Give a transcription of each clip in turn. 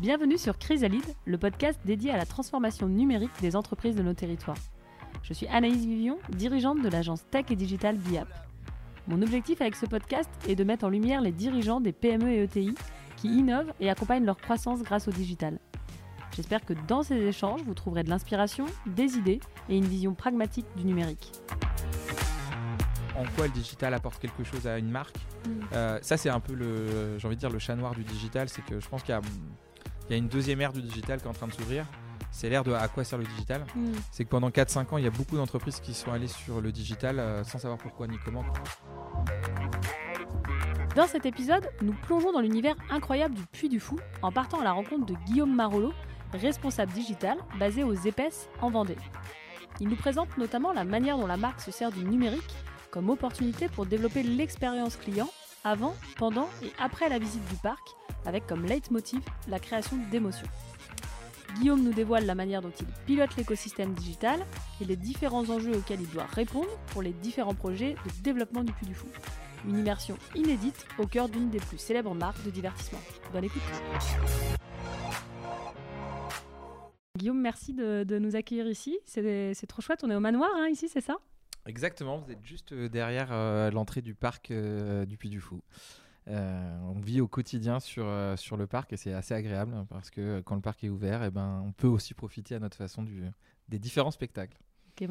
Bienvenue sur Chrysalide, le podcast dédié à la transformation numérique des entreprises de nos territoires. Je suis Anaïs Vivion, dirigeante de l'agence Tech et Digital BIAP. Mon objectif avec ce podcast est de mettre en lumière les dirigeants des PME et ETI qui innovent et accompagnent leur croissance grâce au digital. J'espère que dans ces échanges, vous trouverez de l'inspiration, des idées et une vision pragmatique du numérique. En quoi le digital apporte quelque chose à une marque? Mm. Euh, Ça, c'est un peu le, j'ai envie de dire, le chat noir du digital. C'est que je pense qu'il y a, il y a une deuxième ère du digital qui est en train de s'ouvrir. C'est l'ère de à quoi sert le digital. Mm. C'est que pendant 4-5 ans, il y a beaucoup d'entreprises qui sont allées sur le digital euh, sans savoir pourquoi ni comment. Dans cet épisode, nous plongeons dans l'univers incroyable du Puy du Fou en partant à la rencontre de Guillaume Marolo, responsable digital basé aux Épaisses en Vendée. Il nous présente notamment la manière dont la marque se sert du numérique comme opportunité pour développer l'expérience client avant, pendant et après la visite du parc, avec comme leitmotiv la création d'émotions. Guillaume nous dévoile la manière dont il pilote l'écosystème digital et les différents enjeux auxquels il doit répondre pour les différents projets de développement du Puy du Fou. Une immersion inédite au cœur d'une des plus célèbres marques de divertissement. Bonne écoute Guillaume, merci de, nous accueillir ici. C'est c'est trop chouette, on est au manoir hein, ici, c'est ça? Exactement, vous êtes juste euh, derrière euh, l'entrée du parc euh, du Puy du Fou. Euh, on vit au quotidien sur, euh, sur le parc et c'est assez agréable parce que quand le parc est ouvert, eh ben, on peut aussi profiter à notre façon du, des différents spectacles.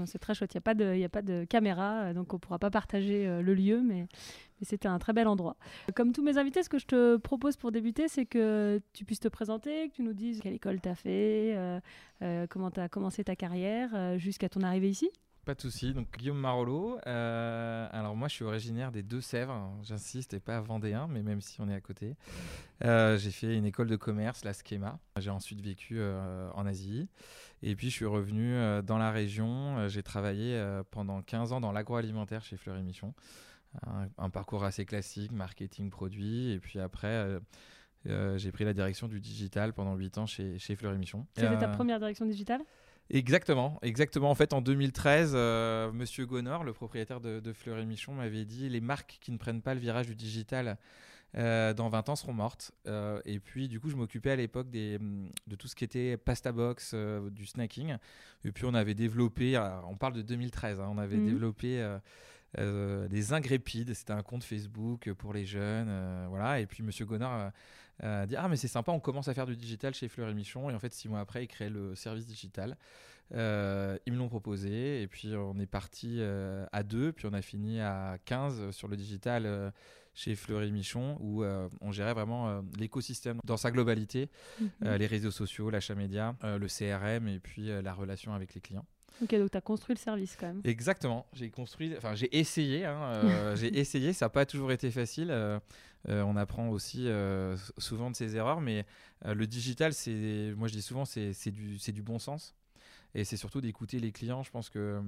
C'est très chouette. Il n'y a, pas de- a pas de caméra, euh, donc on ne pourra pas partager le lieu, mais, mais c'était un très bel endroit. Comme tous mes invités, ce que je te propose pour débuter, c'est que tu puisses te présenter, que tu nous dises quelle école tu as fait, comment tu as commencé ta carrière jusqu'à ton arrivée ici. Pas de souci. Donc Guillaume Marolo. euh, alors moi, je suis originaire des Deux-Sèvres. J'insiste, et pas vendéen, mais même si on est à côté. Euh, j'ai fait une école de commerce, la Schema. J'ai ensuite vécu euh, en Asie. Et puis je suis revenu dans la région. J'ai travaillé pendant 15 ans dans l'agroalimentaire chez Fleury Michon. Un, un parcours assez classique, marketing, produit. Et puis après. j'ai pris la direction du digital pendant 8 ans chez, chez Fleury Michon. C'était ta première direction digitale? Exactement, exactement. En fait, en 2013, euh, Monsieur Gonor, le propriétaire de, de Fleury Michon, m'avait dit les marques qui ne prennent pas le virage du digital euh, dans 20 ans seront mortes. Euh, et puis, du coup, je m'occupais à l'époque des, de tout ce qui était pasta box, euh, du snacking. Et puis, on avait développé, on parle de 2013, hein, on avait Mhm. développé euh, des ingrépides. C'était un compte Facebook pour les jeunes, euh, voilà. Et puis, Monsieur Gonor euh, dit ah mais c'est sympa, on commence à faire du digital chez Fleury Michon. Et en fait, six mois après, il crée le service digital. Euh, ils me l'ont proposé et puis on est parti euh, à deux, puis on a fini à 15 sur le digital euh, chez Fleury Michon où on gérait vraiment l'écosystème dans sa globalité, Mhm. les réseaux sociaux, l'achat média, le CRM et puis la relation avec les clients. Ok, donc tu as construit le service quand même. Exactement, j'ai construit, enfin j'ai essayé, hein, euh, j'ai essayé, ça n'a pas toujours été facile. euh, euh, on apprend aussi souvent de ses erreurs, mais le digital, c'est, moi je dis souvent, c'est du, bon sens. Et c'est surtout d'écouter les clients. Je pense que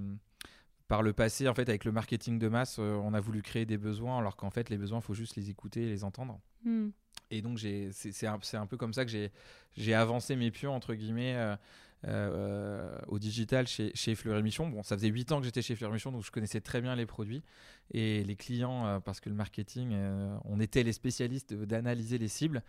par le passé, en fait, avec le marketing de masse, on a voulu créer des besoins, alors qu'en fait, les besoins, il faut juste les écouter et les entendre. Hmm. Et donc, c'est un, un peu comme ça que j'ai- j'ai avancé mes pions, entre guillemets, euh, au digital chez, chez Fleury Michon. Bon, ça faisait 8 ans que j'étais chez Fleury Michon, donc je connaissais très bien les produits et les clients, euh, parce que le marketing, euh, on était les spécialistes d'analyser les cibles.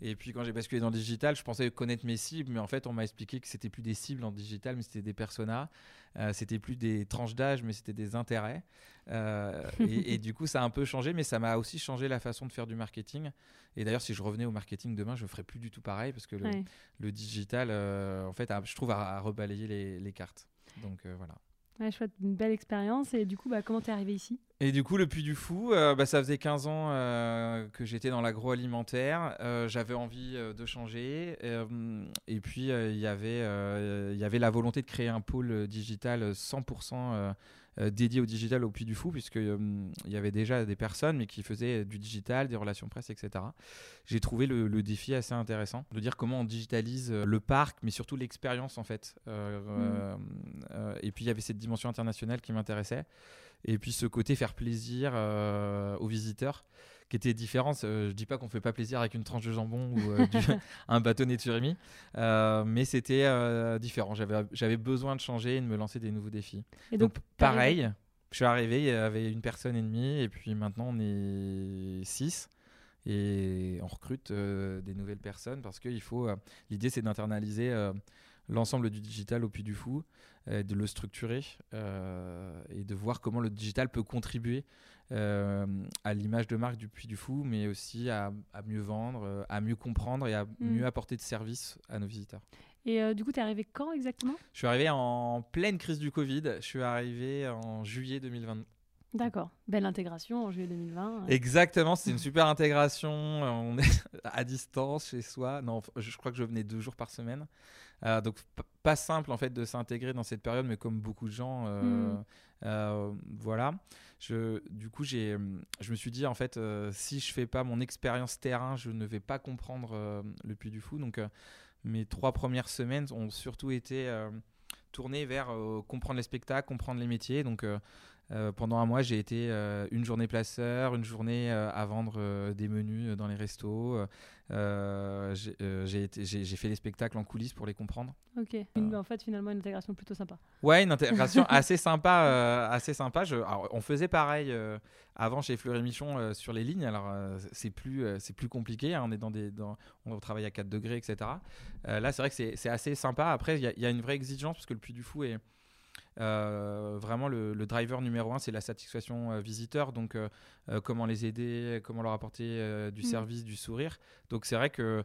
Et puis quand j'ai basculé dans le digital, je pensais connaître mes cibles, mais en fait on m'a expliqué que c'était plus des cibles en digital, mais c'était des personas. Euh, c'était plus des tranches d'âge, mais c'était des intérêts. Euh, et, et du coup ça a un peu changé, mais ça m'a aussi changé la façon de faire du marketing. Et d'ailleurs si je revenais au marketing demain, je ferais plus du tout pareil parce que le, Ouais. le digital, euh, en fait, a- je trouve à, rebalayer les, les cartes. Donc euh, voilà. Ouais, chouette, une belle expérience. Et du coup, bah, comment t'es arrivé ici? Et du coup, le Puy du Fou, euh, bah, ça faisait 15 ans euh, que j'étais dans l'agroalimentaire. Euh, J'avais envie de changer. Et puis, il y avait, il y avait la volonté de créer un pôle digital 100% euh, euh, dédié au digital au Puy du Fou, puisque euh, il y avait déjà des personnes, mais qui faisaient du digital, des relations presse, etc. J'ai trouvé le, le défi assez intéressant de dire comment on digitalise le parc, mais surtout l'expérience, en fait. Euh, et puis, il y avait cette dimension internationale qui m'intéressait. Et puis ce côté faire plaisir euh, aux visiteurs qui était différent. Je dis pas qu'on fait pas plaisir avec une tranche de jambon ou euh, du- un bâtonnet de surimi, euh, mais c'était euh, différent. J'avais besoin de changer et de me lancer des nouveaux défis. Et Donc, pareil, je suis arrivé, il y avait une personne et demie et puis maintenant on est six. et on recrute des nouvelles personnes parce qu'il faut. L'idée, c'est d'internaliser l'ensemble du digital au Puy du Fou, de le structurer et de voir comment le digital peut contribuer euh, à l'image de marque du Puy du Fou, mais aussi à, mieux vendre, euh, à mieux comprendre et à mm. mieux apporter de services à nos visiteurs. Et euh, du coup, tu es arrivé quand exactement? Je suis arrivé en pleine crise du Covid. Je suis arrivé en juillet 2020. D'accord, belle intégration en juillet 2020. Exactement, c'est une super intégration. On est à distance chez soi. Non, je crois que je venais deux jours par semaine. Donc pas simple en fait de s'intégrer dans cette période, mais comme beaucoup de gens, mm. voilà je, du coup, j'ai, euh, je me suis dit, en fait, euh, si je fais pas mon expérience terrain, je ne vais pas comprendre euh, le Puy du Fou. Donc, mes trois premières semaines ont surtout été tournées vers comprendre les spectacles, comprendre les métiers. Donc, pendant un mois, j'ai été une journée placeur, une journée à vendre des menus dans les restos, euh, euh, j'ai fait les spectacles en coulisses pour les comprendre. Ok. en fait, finalement, une intégration plutôt sympa. Ouais, une intégration assez sympa. Euh, assez sympa. Je, on faisait pareil avant chez Fleury Michon sur les lignes. Alors, c'est plus, c'est plus compliqué. Hein, on est dans des, dans, on travaille à 4 degrés, etc. là, c'est vrai que c'est assez sympa. Après, il y, y, a une vraie exigence parce que le Puy du Fou est euh, vraiment, le, driver numéro un, c'est la satisfaction euh, visiteur. Donc, euh, comment les aider, comment leur apporter du mm. service, du sourire. Donc, c'est vrai que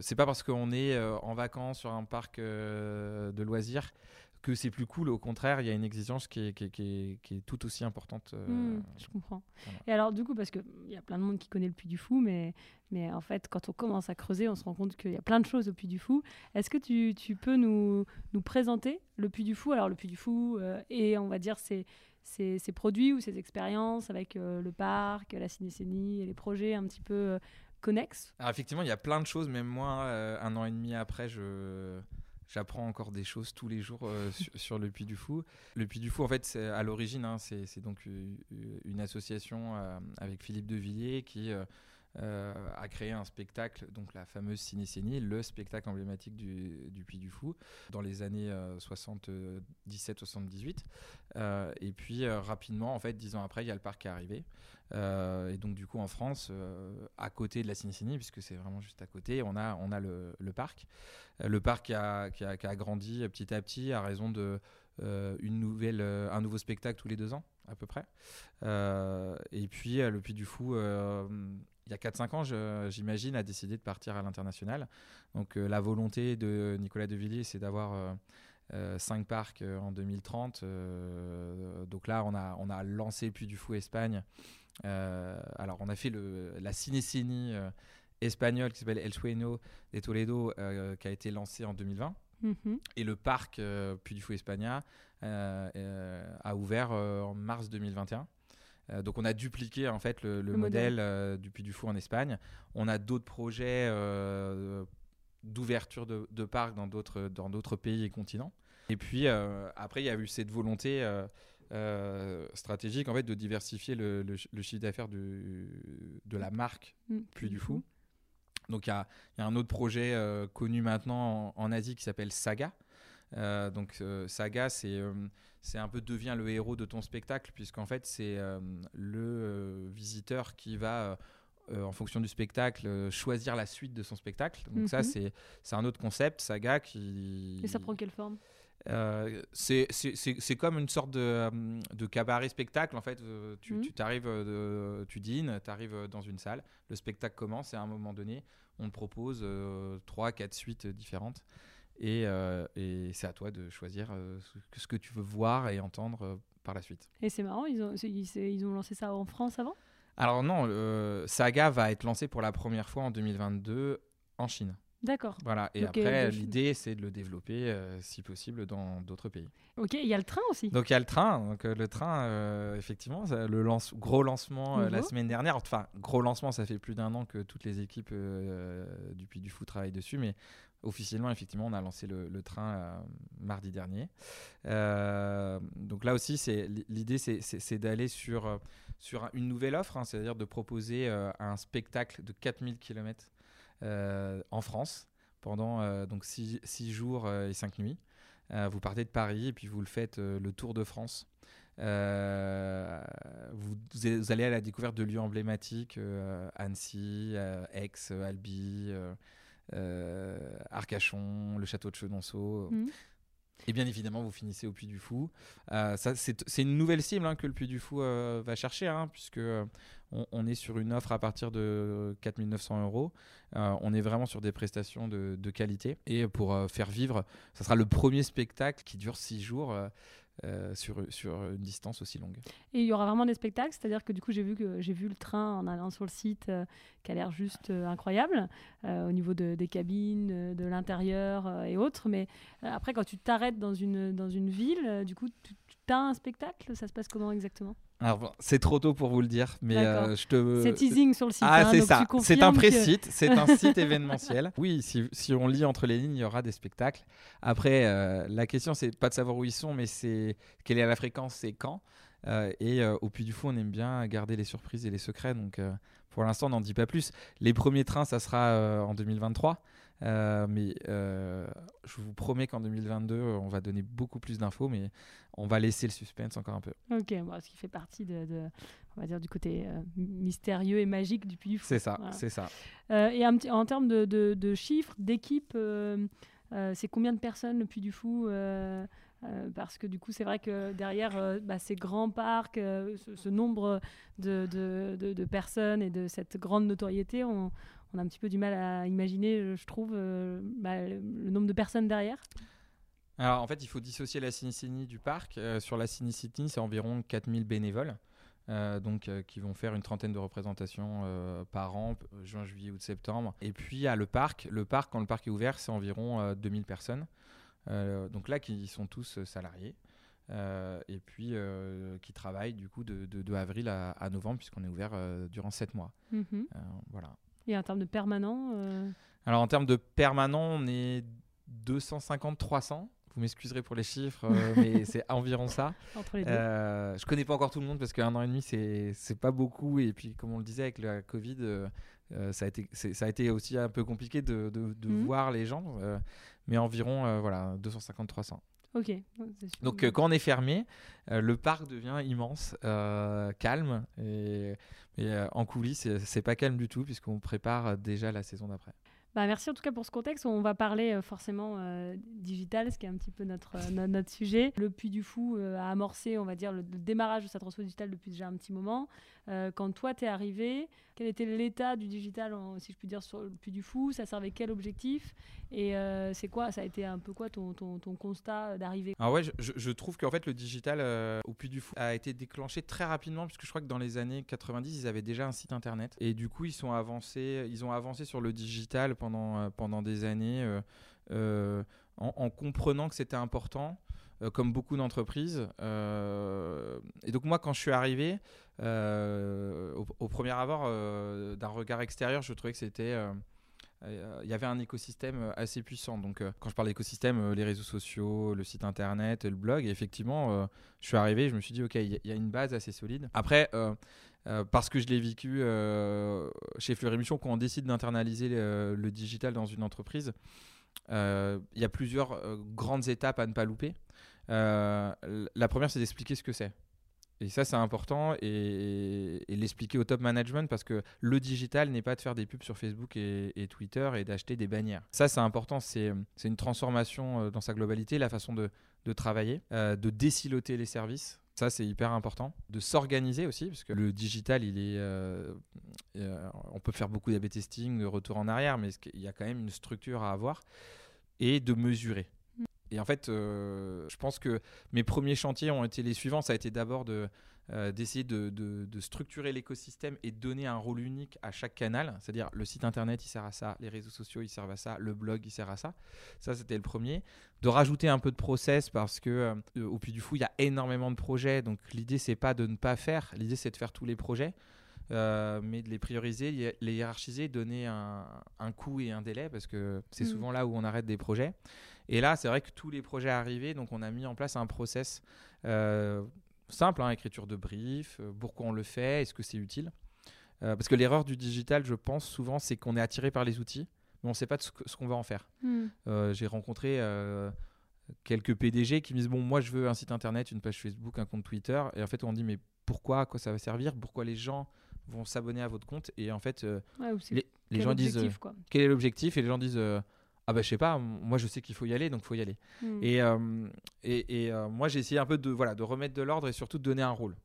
c'est pas parce qu'on est en vacances sur un parc de loisirs que c'est plus cool. Au contraire, il y a une exigence qui est, qui qui est, tout aussi importante. Euh, hmm, je comprends. Et alors, du coup, parce qu'il y a plein de monde qui connaît le Puy du Fou, mais, mais en fait, quand on commence à creuser, on se rend compte qu'il y a plein de choses au Puy du Fou. Est-ce que tu, tu, peux nous, nous présenter le Puy du Fou? Alors, le Puy du Fou euh, et on va dire ses, ses, produits ou ses expériences avec euh, le parc, la cinécénie et les projets un petit peu connexes? Alors, effectivement, il y a plein de choses. Même moi, un an et demi après, je J'apprends encore des choses tous les jours euh, sur, le Puy du Fou. Le Puy du Fou, en fait, à l'origine, hein, c'est donc euh, une association euh, avec Philippe Devilliers qui a créé un spectacle, donc la fameuse Cinécénie, le spectacle emblématique du, du Puy du Fou, dans les années 77-78. et puis, rapidement, en fait, dix ans après, il y a le parc qui est arrivé. Et donc, du coup, en France, à côté de la Cinécénie, puisque c'est vraiment juste à côté, on a, on a le, parc. Euh, le parc a, qui a, grandi petit à petit à raison de euh, une nouvelle, euh, un nouveau spectacle tous les deux ans à peu près. et puis le Puy du Fou, il y a 4-5 ans, j'imagine, a décidé de partir à l'international. Donc la volonté de Nicolas Devilliers, c'est d'avoir 5 parcs en 2030. donc là, on a, on a lancé Puy du Fou Espagne. Alors on a fait le, la cinécénie espagnol qui s'appelle El Sueño de Toledo, euh, qui a été lancé en 2020. Mhm. Et le parc euh, Puy du Fou Espagna euh, a ouvert en mars 2021. donc on a dupliqué en fait le, modèle, du Puy du Fou en Espagne. On a d'autres projets d'ouverture de, de parcs dans d'autres dans d'autres pays et continents. Et puis après il y a eu cette volonté stratégique en fait de diversifier le, chiffre d'affaires de, la marque mm, Puy du Fou. Donc il y, a, un autre projet euh, connu maintenant en, Asie qui s'appelle Saga. Euh, donc euh, Saga, c'est c'est un peu devient le héros de ton spectacle puisqu'en fait c'est le visiteur qui va en fonction du spectacle, choisir la suite de son spectacle. Donc ça, mhm. c'est un autre concept, Saga, qui... Et ça prend quelle forme? Euh, c'est comme une sorte de, euh, de, cabaret spectacle en fait. Euh, tu, mmh. tu, tu dînes, tu arrives dans une salle, le spectacle commence et à un moment donné, on te propose trois, quatre suites différentes et, et c'est à toi de choisir ce que tu veux voir et entendre par la suite. Et c'est marrant, ils ont, ils, ont lancé ça en France avant? Alors non, Saga va être lancé pour la première fois en 2022 en Chine. D'accord. Voilà. Et après, l'idée, c'est de le développer, euh, si possible, dans d'autres pays. Ok, il y a le train aussi. Donc, il y a le train. Donc, euh, le train, euh, effectivement, le lance gros lancement la semaine dernière. Enfin, gros lancement, ça fait plus d'un an que toutes les équipes du Puy du Fou travaillent dessus. Mais officiellement, effectivement, on a lancé le, train mardi dernier. donc, là aussi, l'idée, c'est d'aller sur, sur une nouvelle offre, hein, c'est-à-dire de proposer un spectacle de 4000 km en France pendant euh, donc 6 jours euh, et 5 nuits. vous partez de Paris et puis vous le faites le tour de France. vous, allez à la découverte de lieux emblématiques, Annecy, Aix, Albi, Arcachon, le château de Chenonceau. Mmh. Et bien évidemment, vous finissez au Puy du Fou. Euh, c'est une nouvelle cible hein, que le Puy du Fou euh, va chercher, hein, puisque euh, on, est sur une offre à partir de 4900 euros. on est vraiment sur des prestations de, de qualité. Et pour faire vivre, ça sera le premier spectacle qui dure six jours. Euh, sur, sur une distance aussi longue. Et il y aura vraiment des spectacles, c'est-à-dire que du coup j'ai vu que j'ai vu le train en allant sur le site euh, qui a l'air juste euh, incroyable au niveau de, des cabines, de l'intérieur et autres. Mais après quand tu t'arrêtes dans une dans une ville, du coup tu, tu as un spectacle, ça se passe comment exactement? C'est trop tôt pour vous le dire, mais euh, je te. C'est teasing sur le site. Ah, hein, c'est ça. C'est un pré-site, c'est un site événementiel. Oui, si, si, on lit entre les lignes, il y aura des spectacles. Après, euh, la question, c'est pas de savoir où ils sont, mais c'est quelle est la fréquence, c'est quand? Euh, et au Puy du Fou, on aime bien garder les surprises et les secrets. Donc, pour l'instant, on n'en dit pas plus. Les premiers trains, ça sera en 2023. Euh, mais euh, je vous promets qu'en 2022, on va donner beaucoup plus d'infos, mais on va laisser le suspense encore un peu. Ok, bon, ce qui fait partie de, on va dire, du côté euh, mystérieux et magique du Puy C'est ça, c'est ça. et en termes de, de chiffres, d'équipe, c'est combien de personnes le Puy du Fou parce que du coup, c'est vrai que derrière bah, ces grands parcs, ce, nombre de, de, de, personnes et de cette grande notoriété, on, on a un petit peu du mal à imaginer, je trouve, euh, bah, le, nombre de personnes derrière. Alors en fait, il faut dissocier la Cinicini du parc. Euh, sur la Cinicini, c'est environ 4000 bénévoles. Euh, donc qui vont faire une trentaine de représentations par an, juin, juillet, août, septembre. Et puis à le parc, le parc quand le parc est ouvert, c'est environ 2000 personnes. donc là, qui sont tous salariés. et puis qui travaillent du coup de, avril à, novembre puisqu'on est ouvert durant 7 mois. Mhm. voilà. Et en termes de permanent euh, Alors en termes de permanent, on est 250-300. Vous m'excuserez pour les chiffres, euh, mais c'est environ ça. Entre les deux. Euh, je connais pas encore tout le monde parce qu'un an et demi, c'est pas beaucoup. Et puis, comme on le disait avec la Covid, euh, ça, a été, ça a été aussi un peu compliqué de, de, mhm. voir les gens. mais environ voilà, 250-300. Ok. Donc quand on est fermé, le parc devient immense, calme et et euh, en coulisses, c'est pas calme du tout puisqu'on prépare déjà la saison d'après. Bah, merci en tout cas pour ce contexte. On va parler euh, forcément euh, digital, ce qui est un petit peu notre, notre, sujet. Le Puy du Fou a amorcé, on va dire, le, démarrage de sa transformation digitale depuis déjà un petit moment. Quand toi, tu es arrivé, quel était l'état du digital, si je puis dire, sur Puy du Fou Ça servait quel objectif Et euh, c'est quoi Ça a été un peu quoi ton, ton, ton constat d'arrivée? Alors ouais, je, je trouve qu'en fait le digital euh, au Puy du Fou a été déclenché très rapidement puisque je crois que dans les années 90 ils avaient déjà un site internet et du coup ils sont avancés, ils ont avancé sur le digital pendant euh, pendant des années en, comprenant que c'était important. Euh, comme beaucoup d'entreprises. Euh, et donc moi, quand je suis arrivé, euh, au, premier abord d'un regard extérieur, je trouvais que c'était il y avait un écosystème assez puissant. Donc, quand je parle d'écosystème, les réseaux sociaux, le site internet, le blog, effectivement, je suis arrivé, je me suis dit, OK, il y, a une base assez solide. Après, parce que je l'ai vécu chez Fleury Michon, quand on décide d'internaliser le, digital dans une entreprise, il y a plusieurs grandes étapes à ne pas louper. Euh, la première, c'est d'expliquer ce que c'est. Et ça, c'est important et, l'expliquer au top management parce que le digital n'est pas de faire des pubs sur Facebook et, Twitter et d'acheter des bannières. Ça, c'est important. C'est une transformation euh, dans sa globalité, la façon de, travailler, euh, de déciloter les services. Ça, c'est hyper important. De s'organiser aussi, parce que le digital, il est, on peut faire beaucoup d'AB testing, de retour en arrière, mais il y a quand même une structure à avoir et de mesurer. Et en fait, euh, je pense que mes premiers chantiers ont été les suivants. Ça a été d'abord de, euh, d'essayer de, de, structurer l'écosystème et de donner un rôle unique à chaque canal. C'est-à-dire le site internet, il sert à ça, les réseaux sociaux, ils servent à ça, le blog, il sert à ça. Ça, c'était le premier. De rajouter un peu de process parce que euh, au Puy du Fou, il y a énormément de projets. Donc l'idée, c'est pas de ne pas faire. L'idée, c'est de faire tous les projets. mais de les prioriser, les hiérarchiser, donner un, un coût et un délai, parce que c'est mmh. souvent là où on arrête des projets. Et là, c'est vrai que tous les projets arrivaient, donc on a mis en place un process euh, simple, hein, écriture de brief, euh, pourquoi on le fait, est-ce que c'est utile. Euh, parce que l'erreur du digital, je pense souvent, c'est qu'on est attiré par les outils, mais on ne sait pas ce qu'on va en faire. Hmm. J'ai rencontré quelques PDG qui me disent bon moi je veux un site internet, une page Facebook, un compte Twitter et en fait on dit mais pourquoi à quoi ça va servir Pourquoi les gens vont s'abonner à votre compte et en fait euh, Ouais, les, gens disent euh, quel est l'objectif et les gens disent euh, ah bah je sais pas moi je sais qu'il faut y aller donc faut y aller Hmm. et, euh, et, et, euh, moi j'ai essayé un peu de voilà de remettre de l'ordre et surtout de donner un rôle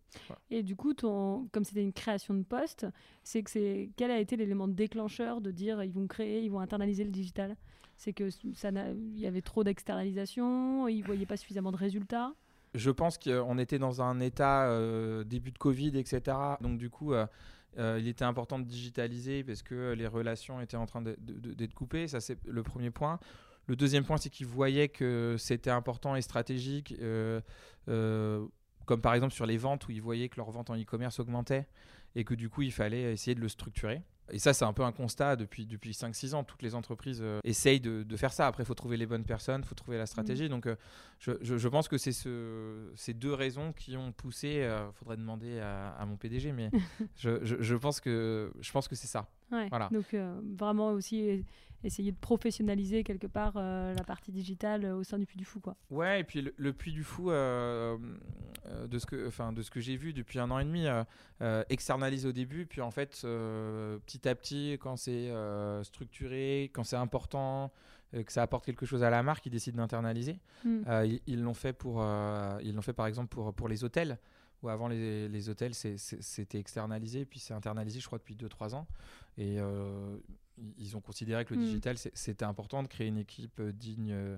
Et du coup, ton, comme c'était une création de poste, c'est que c'est quel a été l'élément déclencheur de dire ils vont créer, ils vont internaliser le digital? C'est que ça il y avait trop d'externalisation, ils voyaient pas suffisamment de résultats? je pense qu'on était dans un état euh, début de Covid, etc. Donc du coup, euh, il était important de digitaliser parce que les relations étaient en train d'être coupées. Ça, c'est le premier point. Le deuxième point, c'est qu'ils voyaient que c'était important et stratégique, euh, euh, comme par exemple sur les ventes, où ils voyaient que leur vente en e-commerce augmentait et que du coup, il fallait essayer de le structurer. Et ça, c'est un peu un constat depuis, depuis 5-6 ans. Toutes les entreprises euh, essayent de, de faire ça. Après, il faut trouver les bonnes personnes, il faut trouver la stratégie. Donc, euh, je, je- je pense que c'est ce, ces deux raisons qui ont poussé. Il faudrait demander à, à mon PDG, mais je, je- pense que, je pense que c'est ça. Ouais. Voilà. Donc euh, vraiment aussi essayer de professionnaliser quelque part euh, la partie digitale euh, au sein du Puy du Fou, quoi. Ouais, et puis le, le Puy du Fou, euh, de ce que, enfin, de ce que j'ai vu depuis un an et demi, euh, externalise au début, puis en fait, petit à petit, quand c'est structuré, quand c'est important, que ça apporte quelque chose à la marque, ils décident d'internaliser. Hmm. Ils l'ont fait pour, ils l'ont fait par exemple pour pour les hôtels. Où avant les, les hôtels c'était externalisé, puis c'est internalisé, je crois, depuis 2-3 ans. Et euh, ils- ont considéré que le Mm. digital, c'était important de créer une équipe euh, digne euh,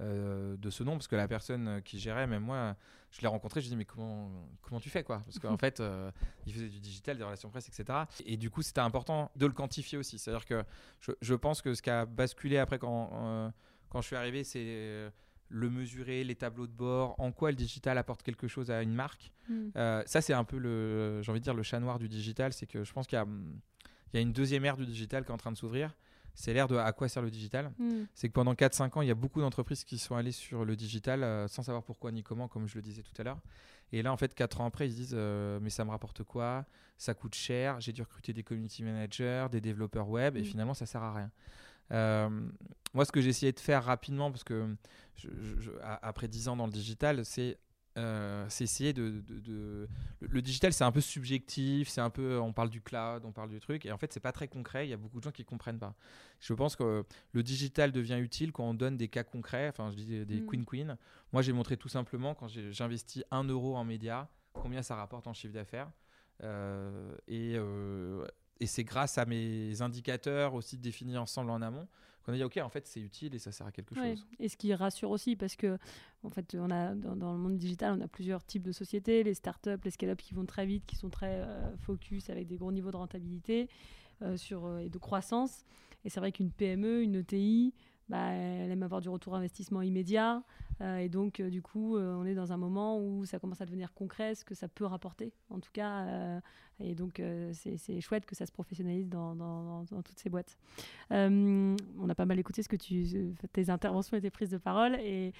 euh, de ce nom, parce que la personne qui gérait, même moi, je l'ai rencontré, je lui ai dit, mais comment, comment tu fais quoi? Parce qu'en fait, euh, il faisait du digital, des relations presse, etc. Et du coup, c'était important de le quantifier aussi. C'est-à-dire que je, je pense que ce qui a basculé après quand, euh, quand je suis arrivé, c'est le mesurer, les tableaux de bord, en quoi le digital apporte quelque chose à une marque. Hmm. Euh, ça, c'est un peu le, j'ai envie de dire, le chat noir du digital. C'est que je pense qu'il y a, hum, il y a une deuxième ère du digital qui est en train de s'ouvrir. C'est l'ère de à quoi sert le digital. Hmm. C'est que pendant 4-5 ans, il y a beaucoup d'entreprises qui sont allées sur le digital euh, sans savoir pourquoi ni comment, comme je le disais tout à l'heure. Et là, en fait, 4 ans après, ils se disent euh, Mais ça me rapporte quoi? Ça coûte cher. J'ai dû recruter des community managers, des développeurs web, et Mm. finalement, ça sert à rien. Euh, moi, ce que j'ai essayé de faire rapidement, parce que je- je- après 10 ans dans le digital, c'est euh, c'est essayer de, de- de- Le, digital, c'est un peu subjectif, c'est un peu. On parle du cloud, on parle du truc, et en fait, c'est pas très concret. Il y a beaucoup de gens qui comprennent pas. Je pense que le digital devient utile quand on donne des cas concrets. Enfin, je dis des, Mm. queen queen. Moi, j'ai montré tout simplement quand j'investis 1 euro en médias, combien ça rapporte en chiffre d'affaires. Euh, et euh, et c'est grâce à mes indicateurs aussi définis ensemble en amont qu'on a dit ok en fait c'est utile et ça sert à quelque Ouais. chose. Et ce qui rassure aussi, parce que en fait, on a dans, dans le monde digital, on a plusieurs types de sociétés, les startups, les scale-up qui vont très vite, qui sont très euh, focus avec des gros niveaux de rentabilité euh, sur, euh, et de croissance. Et c'est vrai qu'une PME, une ETI, bah, elle aime avoir du retour investissement immédiat. Euh, et donc, euh, du coup, euh, on est dans un moment où ça commence à devenir concret, ce que ça peut rapporter, en tout cas. et donc, c'est chouette que ça se professionnalise dans, toutes ces boîtes. On a pas mal écouté ce que tu, tes interventions et tes prises de parole, et,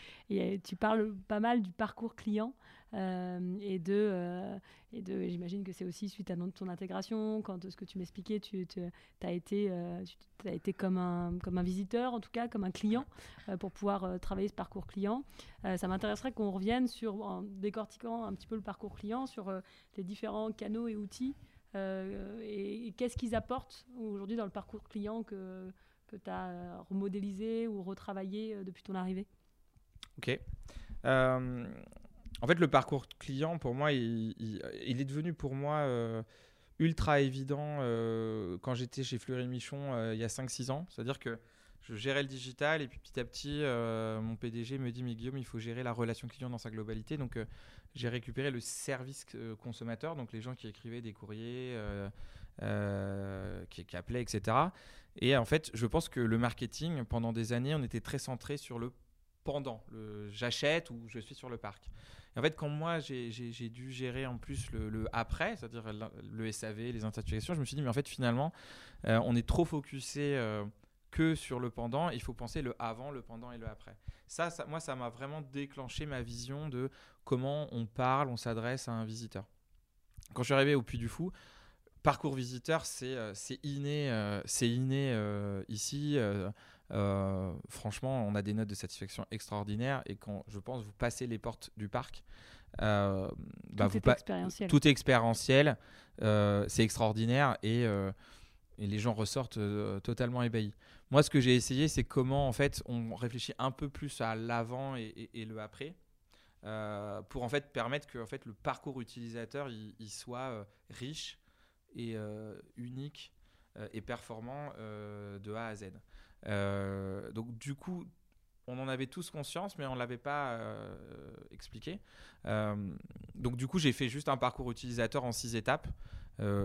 tu parles pas mal du parcours client. et de, j'imagine que c'est aussi suite à ton intégration, quand ce que tu m'expliquais, tu, as été, tu as été comme un, comme un visiteur, en tout cas, comme un client, pour pouvoir travailler ce parcours client. Euh, ça m'intéresserait qu'on revienne sur, en décortiquant un petit peu le parcours client, sur euh, les différents canaux et outils, euh, et, qu'est-ce qu'ils apportent aujourd'hui dans le parcours client que, tu as remodélisé ou retravaillé depuis ton arrivée? Ok. En fait, le parcours client, pour moi, il, est devenu pour moi ultra évident quand j'étais chez Fleury Michon il y a 5-6 ans. C'est-à-dire que je gérais le digital et puis petit à petit, euh, mon PDG me dit Mais Guillaume, il faut gérer la relation client dans sa globalité. Donc, euh, j'ai récupéré le service euh, consommateur, donc les gens qui écrivaient des courriers, qui, appelaient, etc. Et en fait, je pense que le marketing, pendant des années, on était très centré sur le pendant, le j'achète ou je suis sur le parc. Et en fait, quand moi j'ai dû gérer en plus le, après, c'est-à-dire le, SAV, les insatuations, je me suis dit, mais en fait, finalement, on est trop focusé que sur le pendant, il faut penser le avant, le pendant et le après. Ça, ça moi, ça m'a vraiment déclenché ma vision de comment on parle, on s'adresse à un visiteur. Quand je suis arrivé au Puy du Fou, parcours visiteur, c'est euh, inné, euh, c'est inné euh, ici. euh, franchement, on a des notes de satisfaction extraordinaires et quand je pense vous passez les portes du parc, bah, tout, est expérientiel. tout est expérientiel. c'est extraordinaire et, et, les gens ressortent totalement ébahis. Moi, ce que j'ai essayé, c'est comment en fait on réfléchit un peu plus à l'avant et, le après. Euh, pour en fait permettre que en fait, le parcours utilisateur il, soit euh, riche et euh, unique et performant de A à Z. donc du coup, on en avait tous conscience, mais on l'avait pas expliqué. donc du coup, j'ai fait juste un parcours utilisateur en six étapes,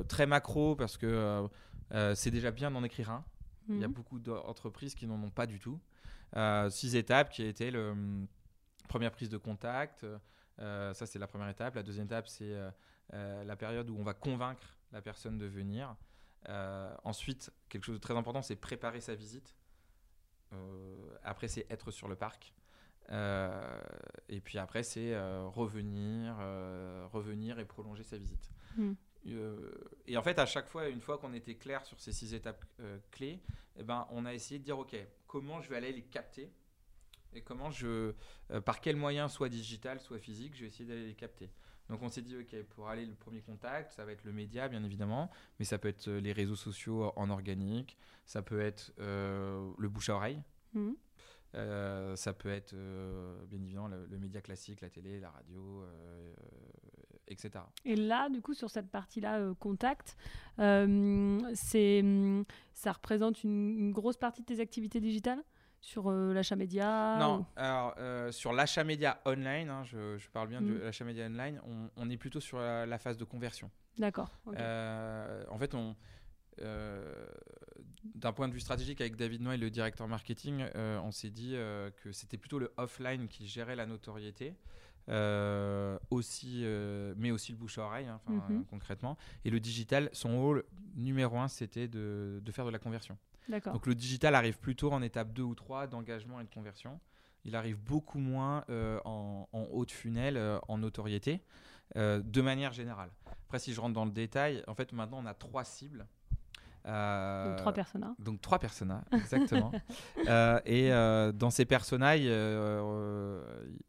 très macro parce que c'est déjà bien d'en écrire un. Il y a mhm. beaucoup d'entreprises qui n'en ont pas du tout. six étapes qui a été le première prise de contact, euh, ça c'est la première étape. La deuxième étape, c'est euh, euh, la période où on va convaincre la personne de venir. ensuite, quelque chose de très important, c'est préparer sa visite. après, c'est être sur le parc. et puis après, c'est revenir, revenir et prolonger sa visite. Hmm. Et en fait, à chaque fois, une fois qu'on était clair sur ces six étapes clés, eh ben, on a essayé de dire, OK, comment je vais aller les capter et comment je, euh, par quel moyen, soit digital, soit physique, je vais essayer d'aller les capter. Donc on s'est dit, ok, pour aller le premier contact, ça va être le média, bien évidemment, mais ça peut être euh, les réseaux sociaux en organique, ça peut être euh, le bouche à oreille, mhm. ça peut être bien évidemment le, média classique, la télé, la radio, etc. Et là, du coup, sur cette partie-là, contact, c'est, ça représente une, une, grosse partie de tes activités digitales sur euh, l'achat média Non, alors euh, sur l'achat média online, hein, je, parle bien de mm. l'achat média online, on, est plutôt sur la, phase de conversion. D'accord. Euh, en fait, on, d'un point de vue stratégique, avec David Noël, le directeur marketing, on s'est dit que c'était plutôt le offline qui gérait la notoriété. Aussi, mais aussi le bouche à oreille, hein, mm-hmm. concrètement. Et le digital, son rôle numéro un, c'était de, de, faire de la conversion. Donc le digital arrive plutôt en étape 2 ou 3 d'engagement et de conversion. Il arrive beaucoup moins euh, en, haut de funnel, euh, en notoriété, euh, de manière générale. Après, si je rentre dans le détail, en fait, maintenant, on a trois cibles. Donc trois personas. Donc trois personas, exactement. et dans ces personas, il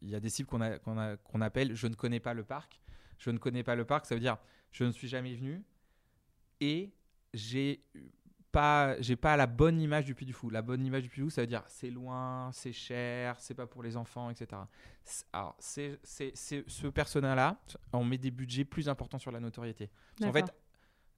y a des cibles qu'on appelle je ne connais pas le parc. Je ne connais pas le parc, ça veut dire je ne suis jamais venu et j'ai pas, j'ai pas la bonne image du Puy du Fou. La bonne image du Puy du Fou, ça veut dire c'est loin, c'est cher, c'est pas pour les enfants, etc. Alors, c'est, c'est, ce personnage-là, on met des budgets plus importants sur la notoriété. En fait,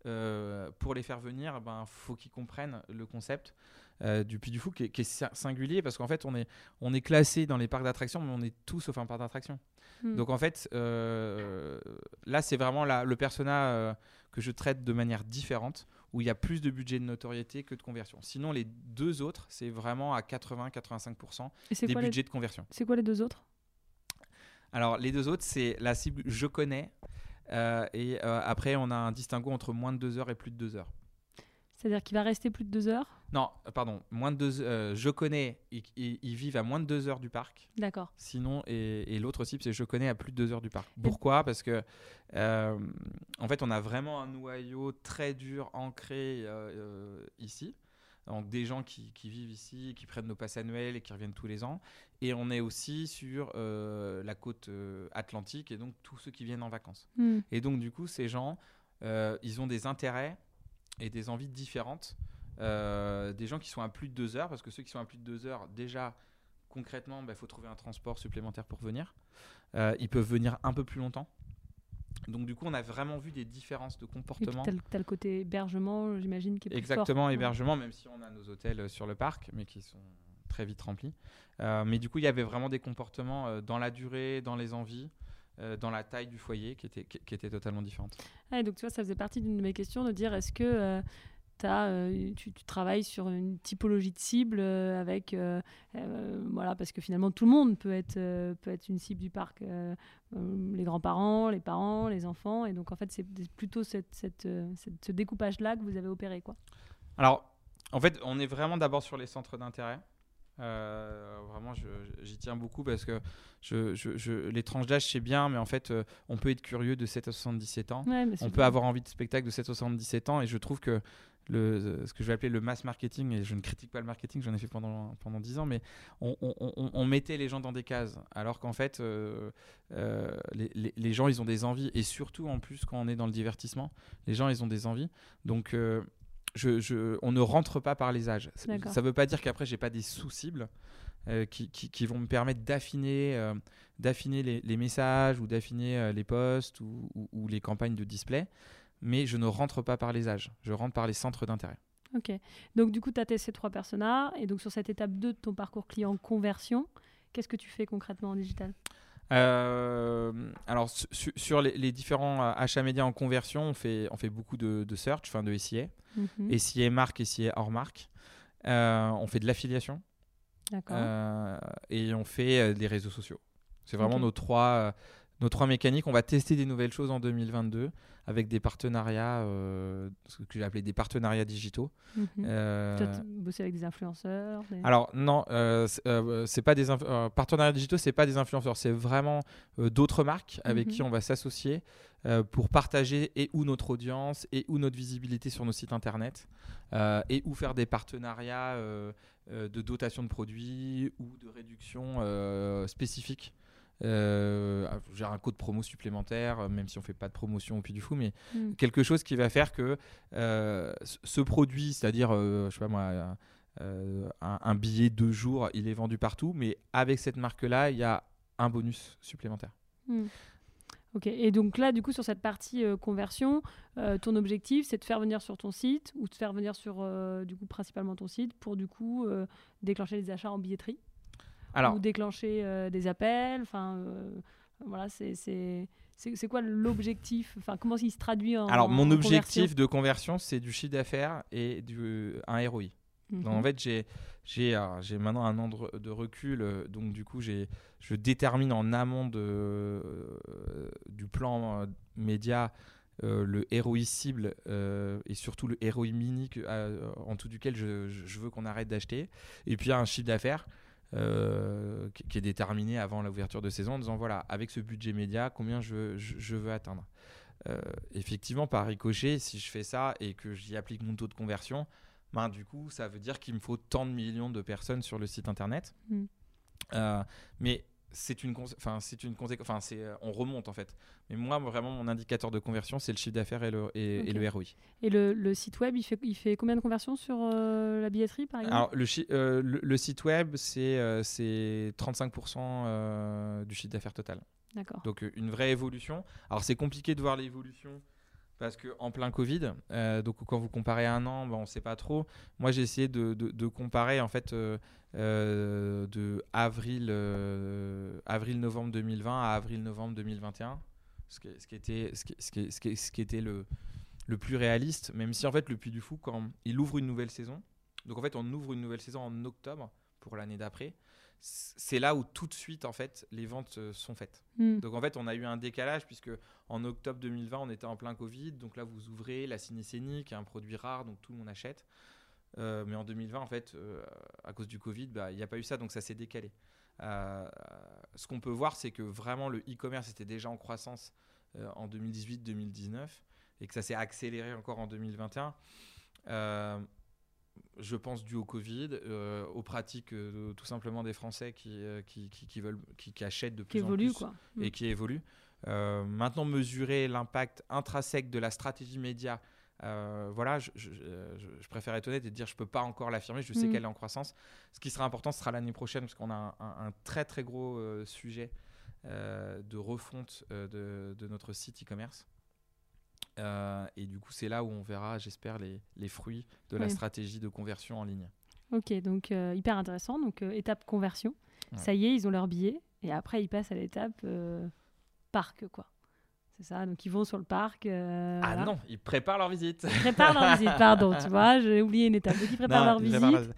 euh, pour les faire venir, ben faut qu'ils comprennent le concept euh, du Puy du Fou qui est, singulier parce qu'en fait on est on est classé dans les parcs d'attractions mais on est tous sauf un parc d'attractions. Hmm. Donc en fait euh, là c'est vraiment la, le personnage que je traite de manière différente où il y a plus de budget de notoriété que de conversion. Sinon, les deux autres, c'est vraiment à 80-85% des budgets de conversion. C'est quoi les deux autres? Alors, les deux autres, c'est la cible je connais. Euh, et euh, après, on a un distinguo entre moins de deux heures et plus de deux heures. C'est-à-dire qu'il va rester plus de deux heures? Non, pardon, moins de deux, euh, je connais, ils, vivent à moins de deux heures du parc. D'accord. Sinon, et, l'autre type, c'est je connais à plus de deux heures du parc. Pourquoi? Parce que, euh, en fait, on a vraiment un noyau très dur ancré euh, ici. Donc des gens qui, vivent ici, qui prennent nos passes annuelles et qui reviennent tous les ans. Et on est aussi sur la côte atlantique et donc tous ceux qui viennent en vacances. Hmm. Et donc du coup, ces gens, ils ont des intérêts et des envies différentes. Euh, des gens qui sont à plus de deux heures, parce que ceux qui sont à plus de deux heures, déjà, concrètement, il bah, faut trouver un transport supplémentaire pour venir. Euh, ils peuvent venir un peu plus longtemps. Donc du coup, on a vraiment vu des différences de comportement. Tu as, le côté hébergement, j'imagine, qui est plus Exactement, hébergement, même si on a nos hôtels euh, sur le parc, mais qui sont très vite remplis. mais du coup, il y avait vraiment des comportements dans la durée, dans les envies. Euh, dans la taille du foyer qui était, qui, était totalement différente. donc tu vois, ça faisait partie d'une de mes questions de dire est-ce que euh, as, euh, tu, travailles sur une typologie de cible avec voilà parce que finalement tout le monde peut être peut être une cible du parc les grands-parents les parents les enfants et donc en fait c'est plutôt cette, cette, ce découpage là que vous avez opéré quoi alors en fait on est vraiment d'abord sur les centres d'intérêt euh, vraiment, j'y tiens beaucoup parce que je, je, les tranches d'âge, c'est bien, mais en fait, euh, on peut être curieux de 7 à 77 ans. on peut avoir envie de spectacle de 7 à 77 ans. Et je trouve que le, ce que je vais appeler le mass marketing, et je ne critique pas le marketing, j'en ai fait pendant, pendant 10 ans, mais on, on, on, mettait les gens dans des cases, alors qu'en fait, euh, euh, les, les, les, gens, ils ont des envies, et surtout en plus quand on est dans le divertissement, les gens, ils ont des envies. Donc, euh, je, je, on ne rentre pas par les âges. Ça ne veut pas dire qu'après, j'ai pas des sous-cibles. qui, qui, qui, vont me permettre d'affiner d'affiner les, les, messages ou d'affiner les posts ou, ou, ou, les campagnes de display mais je ne rentre pas par les âges, je rentre par les centres d'intérêt. Ok, donc du coup, tu as testé trois personas, et donc sur cette étape 2 de ton parcours client conversion, qu'est-ce que tu fais concrètement en digital? Euh, alors sur les, différents euh, achats médias en conversion, on fait, on fait beaucoup de, search, enfin de SIA, mm SIA marque, SIA hors marque. Euh, on fait de l'affiliation. et on fait des réseaux sociaux. C'est vraiment nos trois nos trois mécaniques. On va tester des nouvelles choses en 2022 avec des partenariats, euh, ce que j'ai appelé des partenariats digitaux. Mm -hmm. bosser avec des influenceurs Alors non, euh, euh, c'est pas des partenariats digitaux, c'est pas des influenceurs, c'est vraiment d'autres marques avec mhm. qui on va s'associer pour partager et ou notre audience et ou notre visibilité sur nos sites internet et ou faire des partenariats de dotation de produits ou de réduction spécifiques euh, j'ai un code promo supplémentaire, euh, même si on fait pas de promotion au Puy du Fou, mais mm. quelque chose qui va faire que euh, ce produit, c'est-à-dire, je sais pas moi, un, billet de jour, il est vendu partout, mais avec cette marque-là, il y a un bonus supplémentaire. Mm. Ok, et donc là, du coup, sur cette partie conversion, ton objectif, c'est de faire venir sur ton site ou de faire venir sur, du coup, principalement ton site pour, du coup, déclencher les achats en billetterie? Ou déclencher euh, des appels. Enfin, euh, voilà, c'est c'est quoi l'objectif Enfin, comment il se traduit en Alors, mon objectif de conversion, c'est du chiffre d'affaires et du, un ROI. Donc, en mhm. fait, j'ai j'ai maintenant un an de, recul, euh, donc du coup, je détermine en amont de, du plan média le ROI cible et surtout le ROI mini en tout duquel je, je veux qu'on arrête d'acheter. Et puis, un chiffre d'affaires. Euh, qui est déterminé avant l'ouverture de saison en disant voilà, avec ce budget média, combien je, je, veux atteindre. Euh, effectivement, par ricochet, si je fais ça et que j'y applique mon taux de conversion, ben, du coup, ça veut dire qu'il me faut tant de millions de personnes sur le site internet. Mm. Euh, mais c'est une enfin c'est une enfin c'est euh, on remonte en fait. Mais moi vraiment mon indicateur de conversion c'est le chiffre d'affaires et le et, le ROI et le, le, site web il fait il fait combien de conversions sur euh, la billetterie par exemple? Alors le, euh, le, site web c'est c'est 35% du chiffre d'affaires total. D'accord. Donc une vraie évolution. Alors c'est compliqué de voir l'évolution parce que en plein Covid, euh, donc quand vous comparez un an, ben, on ne sait pas trop. Moi, j'ai essayé de, comparer en fait euh, euh, de avril, avril novembre 2020 à avril novembre 2021, ce qui, était, le plus réaliste. Même si en fait le Puy du Fou, quand il ouvre une nouvelle saison, donc en fait on ouvre une nouvelle saison en octobre pour l'année d'après c'est là où tout de suite en fait les ventes euh, sont faites. Hmm. Donc en fait on a eu un décalage puisque en octobre 2020 on était en plein Covid, donc là vous ouvrez la ciné scénique, un produit rare donc tout le monde achète. Euh, mais en 2020 en fait euh, à cause du Covid bah, il n'y a pas eu ça donc ça s'est décalé. ce qu'on peut voir c'est que vraiment le e-commerce était déjà en croissance en 2018-2019 et que ça s'est accéléré encore en 2021 je pense dû au Covid, euh, aux pratiques euh, tout simplement des Français qui, euh, qui, qui, veulent, qui, achètent de plus en plus quoi. et mm. qui évoluent. maintenant, mesurer l'impact intrinsèque de la stratégie média, voilà, je, je, préfère être honnête et dire je peux pas encore l'affirmer, je sais mm. qu'elle est en croissance. Ce qui sera important, ce sera l'année prochaine parce qu'on a un, très très gros sujet de refonte de, de notre site e-commerce. Euh, et du coup, c'est là où on verra, j'espère, les, les, fruits de la stratégie de conversion en ligne. Ok, donc euh, hyper intéressant. Donc, euh, étape conversion. Ça y est, ils ont leur billet. Et après, ils passent à l'étape parc, quoi. C'est ça, donc ils vont sur le parc. ah non, ils préparent leur visite. Ils préparent leur visite, pardon, tu vois, j'ai oublié une étape. Donc ils préparent leur visite.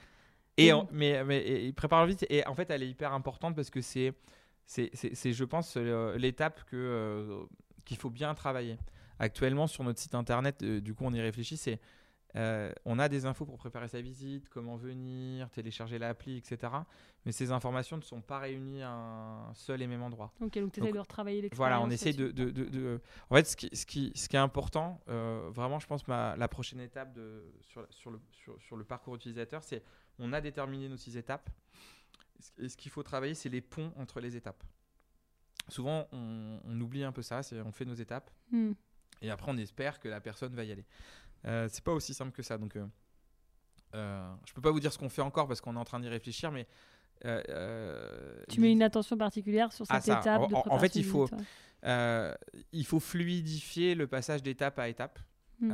Et, mais, mais ils préparent leur visite. Et en fait, elle est hyper importante parce que c'est, c'est, je pense, l'étape que, qu'il faut bien travailler actuellement sur notre site internet, euh, du coup on y réfléchit, c'est euh, on a des infos pour préparer sa visite, comment venir, télécharger l'appli, etc. Mais ces informations ne sont pas réunies à un seul et même endroit. Ok, donc tu essaies de retravailler l'expérience. Voilà, on essaie de, de, de, En fait, ce qui, ce qui, ce qui est important, euh, vraiment, je pense, ma, la prochaine étape sur, sur, le, sur, sur le parcours utilisateur, c'est on a déterminé nos six étapes. Et ce qu'il faut travailler, c'est les ponts entre les étapes. Souvent, on, on oublie un peu ça, c'est on fait nos étapes. Hmm. Et après, on espère que la personne va y aller. Euh, c'est pas aussi simple que ça. Donc, euh, euh, je peux pas vous dire ce qu'on fait encore parce qu'on est en train d'y réfléchir, mais tu mets une attention particulière sur cette étape. En, en fait, il faut, il faut fluidifier le passage d'étape à étape. Hmm.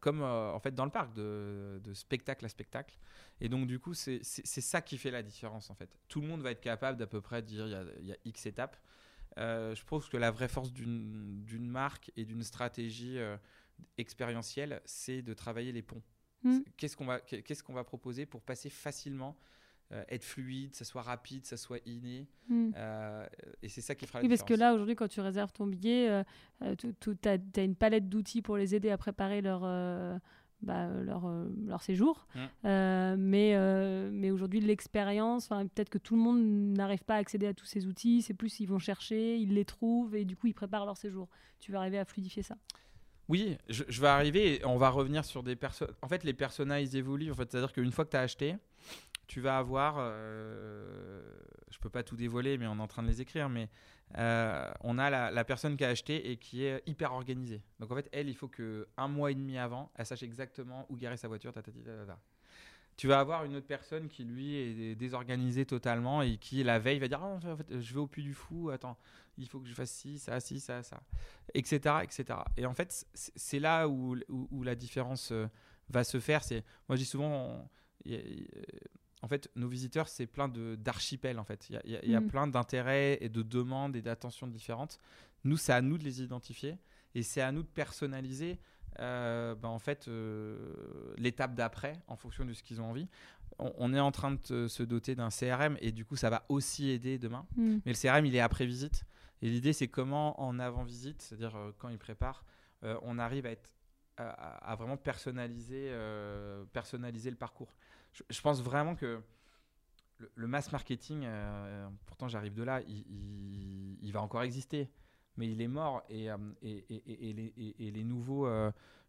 comme en fait dans le parc de, spectacle à spectacle et donc du coup c'est ça qui fait la différence en fait tout le monde va être capable d'à peu près dire il y y a, x étapes je pense que la vraie force d'une marque et d'une stratégie expérientiel, c'est de travailler les ponts. Hmm. Qu'est-ce qu'on va, qu'est-ce qu'on va proposer pour passer facilement euh, être fluide, ça soit rapide, ça soit inné. Euh, et c'est ça qui fera la oui, parce que là, aujourd'hui, quand tu réserves ton billet, euh, tu as, une palette d'outils pour les aider à préparer leur, bah, leur, leur, séjour. Hmm. mais mais aujourd'hui, l'expérience, peut-être que tout le monde n'arrive pas à accéder à tous ces outils. C'est plus, ils vont chercher, ils les trouvent et du coup, ils préparent leur séjour. Tu vas arriver à fluidifier ça? Oui, je, vais arriver et on va revenir sur des personnes. En fait, les personnages évoluent. En fait, c'est-à-dire qu'une fois que tu as acheté, tu vas avoir. Euh... Je peux pas tout dévoiler, mais on est en train de les écrire. Mais euh, on a la, personne qui a acheté et qui est hyper organisée. Donc en fait, elle, il faut que un mois et demi avant, elle sache exactement où garer sa voiture. Tu vas avoir une autre personne qui lui est désorganisée totalement et qui la veille va dire ah, en fait, je vais au puits du fou. Attends, il faut que je fasse ci, ça, ci, ça, ça, etc., etc. Et en fait, c'est là où, où, la différence euh, va se faire. C'est, moi, je dis souvent, en fait, nos visiteurs, c'est plein d'archipels, en fait. Il y a, y a mm. plein d'intérêts et de demandes et d'attentions différentes. Nous, c'est à nous de les identifier et c'est à nous de personnaliser. Euh, ben, en fait euh, l'étape d'après en fonction de ce qu'ils ont envie on, est en train de se doter d'un CRM et du coup ça va aussi aider demain mm. mais le CRM il est après visite et l'idée, c'est comment en avant-visite, c'est-à-dire euh, quand ils préparent, on arrive à, être, à, vraiment personnaliser, euh, personnaliser le parcours. Je, pense vraiment que le, mass marketing, pourtant j'arrive de là, il, va encore exister, mais il est mort et, et les, nouveaux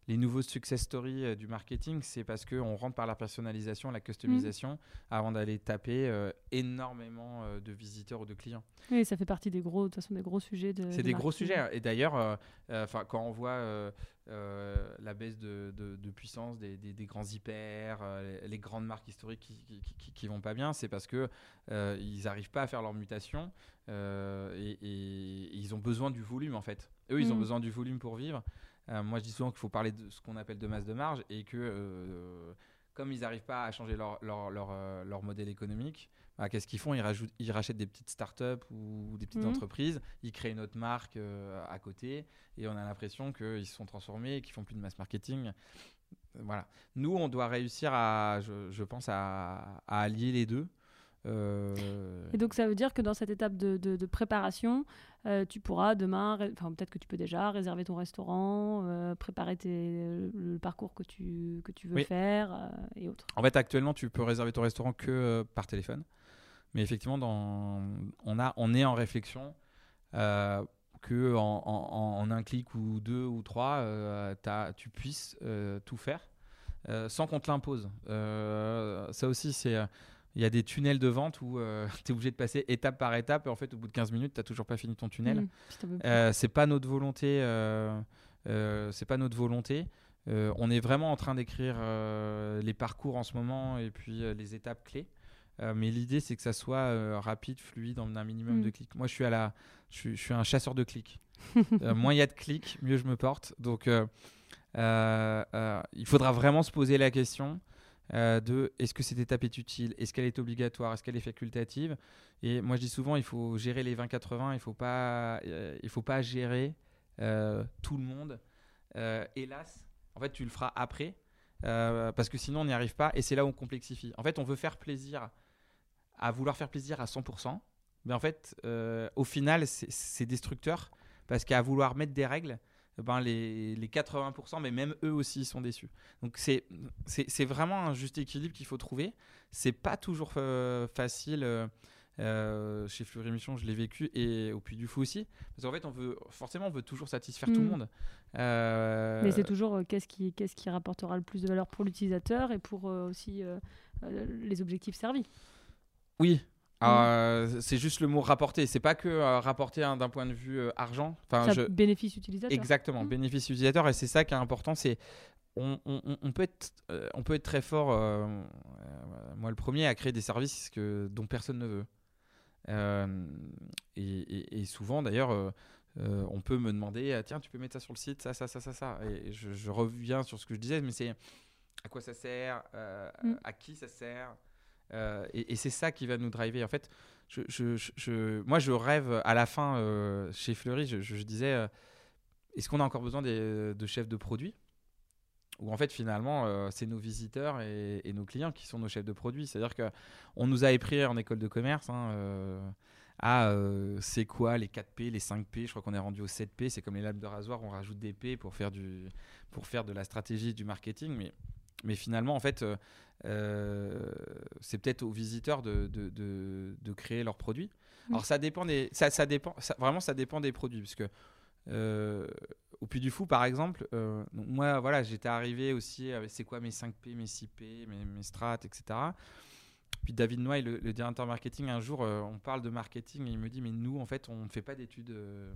les nouveaux success stories euh, du marketing, c'est parce qu'on rentre par la personnalisation, la customisation, mm. avant d'aller taper euh, énormément euh, de visiteurs ou de clients. Oui, ça fait partie des gros, de toute façon, des gros sujets. De, c'est des gros sujets. Hein. Et d'ailleurs, enfin, quand on voit la baisse de, de, puissance des, des, grands hyper, les, grandes marques historiques qui, qui, qui, vont pas bien, c'est parce que ils n'arrivent pas à faire leur mutation et, ils ont besoin du volume en fait. Eux, ils ont mm. besoin du volume pour vivre. Euh, moi, je dis souvent qu'il faut parler de ce qu'on appelle de masse de marge et que euh, comme ils n'arrivent pas à changer leur, leur, leur, euh, leur modèle économique, bah, qu'est-ce qu'ils font? Ils, rajoutent, ils rachètent des petites startups ou des petites mhm. entreprises, ils créent une autre marque à côté et on a l'impression qu'ils se sont transformés et qu'ils font plus de mass marketing. Voilà. Nous, on doit réussir à, je, je pense, à, à, allier les deux. Et donc ça veut dire que dans cette étape de, de, préparation, euh, tu pourras demain, enfin peut-être que tu peux déjà réserver ton restaurant, euh, préparer tes, le parcours que tu, que tu veux faire euh, et autres. En fait, actuellement, tu peux réserver ton restaurant que par téléphone. Mais effectivement, dans, on, a, on est en réflexion que en, en, un clic ou deux ou trois, tu puisses tout faire sans qu'on te l'impose. ça aussi, c'est il y a des tunnels de vente où euh, tu es obligé de passer étape par étape et en fait au bout de 15 minutes tu n'as toujours pas fini ton tunnel. Mmh, euh, c'est pas notre volonté euh, c'est pas notre volonté. on est vraiment en train d'écrire les parcours en ce moment et puis les étapes clés. mais l'idée c'est que ça soit rapide, fluide, en un minimum de mmh. clics. Moi je suis à la je suis, un chasseur de clics. moins il y a de clics, mieux je me porte. Donc il faudra vraiment se poser la question euh, de est-ce que cette étape est utile, est-ce qu'elle est obligatoire, est-ce qu'elle est facultative? Et moi je dis souvent, il faut gérer les 20-80, il faut pas, euh, faut pas gérer euh, tout le monde. hélas, en fait tu le feras après, parce que sinon on n'y arrive pas, et c'est là où on complexifie. En fait, on veut faire plaisir, à vouloir faire plaisir à 100%, mais en fait, au final, c'est destructeur, parce qu'à vouloir mettre des règles, ben les, les 80%, mais même eux aussi sont déçus. Donc c'est c'est vraiment un juste équilibre qu'il faut trouver. C'est pas toujours facile. Euh, chez Fleury Mission, je l'ai vécu et au Puy du Fou aussi. Parce qu'en fait, on veut forcément, on veut toujours satisfaire tout le mm. monde. Euh, Mais c'est toujours euh, qu'est-ce qui, qu'est-ce qui rapportera le plus de valeur pour l'utilisateur et pour aussi les objectifs servis. Oui. Mm. c'est juste le mot rapporter. C'est pas que rapporter d'un point de vue argent. Enfin, je... bénéfice utilisateur. Exactement, mm. bénéfice utilisateur. Et c'est ça qui est important. C'est on, on, on, peut être, on peut être très fort, moi le premier, à créer des services que, dont personne ne veut. Euh, et, souvent, d'ailleurs, euh, euh, on peut me demander ah, tiens, tu peux mettre ça sur le site, ça, ça, ça, ça, ça. Et je, reviens sur ce que je disais, mais c'est à quoi ça sert, mm. à qui ça sert? Et, c'est ça qui va nous driver. En fait, moi, je rêve à la fin chez Fleury, je, disais est-ce qu'on a encore besoin de chefs de produits? Où en fait finalement euh, c'est nos visiteurs et, nos clients qui sont nos chefs de produits. C'est-à-dire qu'on nous a appris en école de commerce hein, euh, euh, c'est quoi les 4P, les 5P, je crois qu'on est rendu au 7P, c'est comme les lames de rasoir, on rajoute des P pour faire, du, pour faire de la stratégie du marketing, mais, mais finalement en fait c'est peut-être aux visiteurs de, de, de, créer leurs produits. Mmh. Alors ça dépend des, ça, ça dépend, vraiment ça dépend des produits, puisque au Puy du Fou, par exemple, euh, moi, voilà, j'étais arrivé aussi avec c'est quoi mes 5P, mes 6P, mes, mes strats, etc. Puis David Noy, le, directeur marketing, un jour, euh, on parle de marketing et il me dit Mais nous, en fait, on ne fait pas d'études. Euh,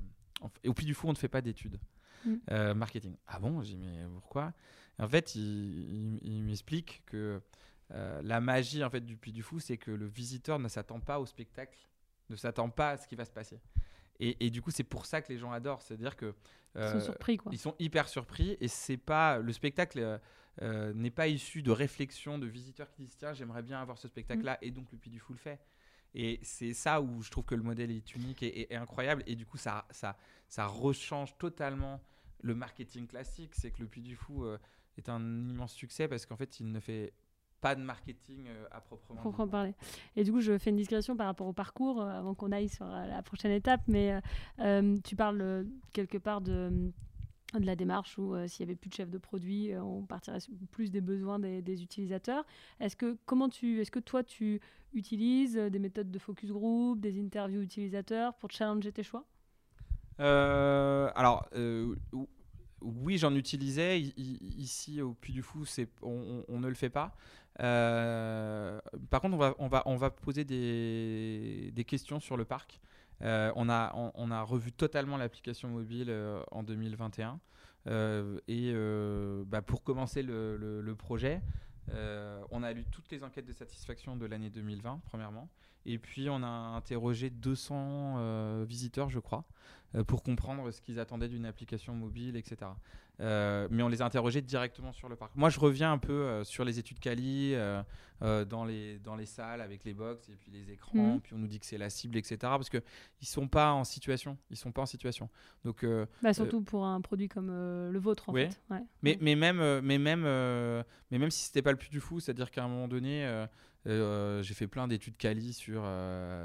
et au Puy du Fou, on ne fait pas d'études mm. marketing. Ah bon? J'ai dit Mais pourquoi? En fait, il, il m'explique que la magie en fait, du Puy du Fou, c'est que le visiteur ne s'attend pas au spectacle, ne s'attend pas à ce qui va se passer. Et, du coup, c'est pour ça que les gens adorent. C'est-à-dire que. ils sont surpris, quoi. Ils sont hyper surpris. Et c'est pas. Le spectacle. Euh, euh, n'est pas issu de réflexion de visiteurs qui disent tiens j'aimerais bien avoir ce spectacle là mm. et donc le Puy du Fou le fait et c'est ça où je trouve que le modèle est unique et, incroyable et du coup ça, ça, ça rechange totalement le marketing classique c'est que le Puy du Fou euh, est un immense succès parce qu'en fait il ne fait pas de marketing euh, à proprement, parler. Et du coup, je fais une discrétion par rapport au parcours euh, avant qu'on aille sur euh, la prochaine étape. Mais tu parles quelque part de, de la démarche où s'il y avait plus de chef de produit, on partirait plus des besoins des, utilisateurs. Est-ce que comment tu, est-ce que toi tu utilises des méthodes de focus group, des interviews utilisateurs pour challenger tes choix? Alors oui, j'en utilisais. ici, au Puy du Fou, on, on, ne le fait pas. Euh, par contre, on va, poser des, questions sur le parc. Euh, on, a, on, a revu totalement l'application mobile euh, en 2021. et bah, pour commencer le, le projet, on a lu toutes les enquêtes de satisfaction de l'année 2020, premièrement. Et puis, on a interrogé 200 visiteurs, je crois, pour comprendre ce qu'ils attendaient d'une application mobile, etc. Euh, mais on les a interrogés directement sur le parc. Moi, je reviens un peu euh, sur les études Cali, euh, dans, les, dans les salles avec les box et puis les écrans, mhm. puis on nous dit que c'est la cible, etc. Parce qu'ils ne sont pas en situation. Ils sont pas en situation. Donc, bah, surtout pour un produit comme le vôtre, en fait. Mais, mais, même, mais, même, mais même si ce n'était pas le plus du fou, c'est-à-dire qu'à un moment donné, j'ai fait plein d'études Cali sur,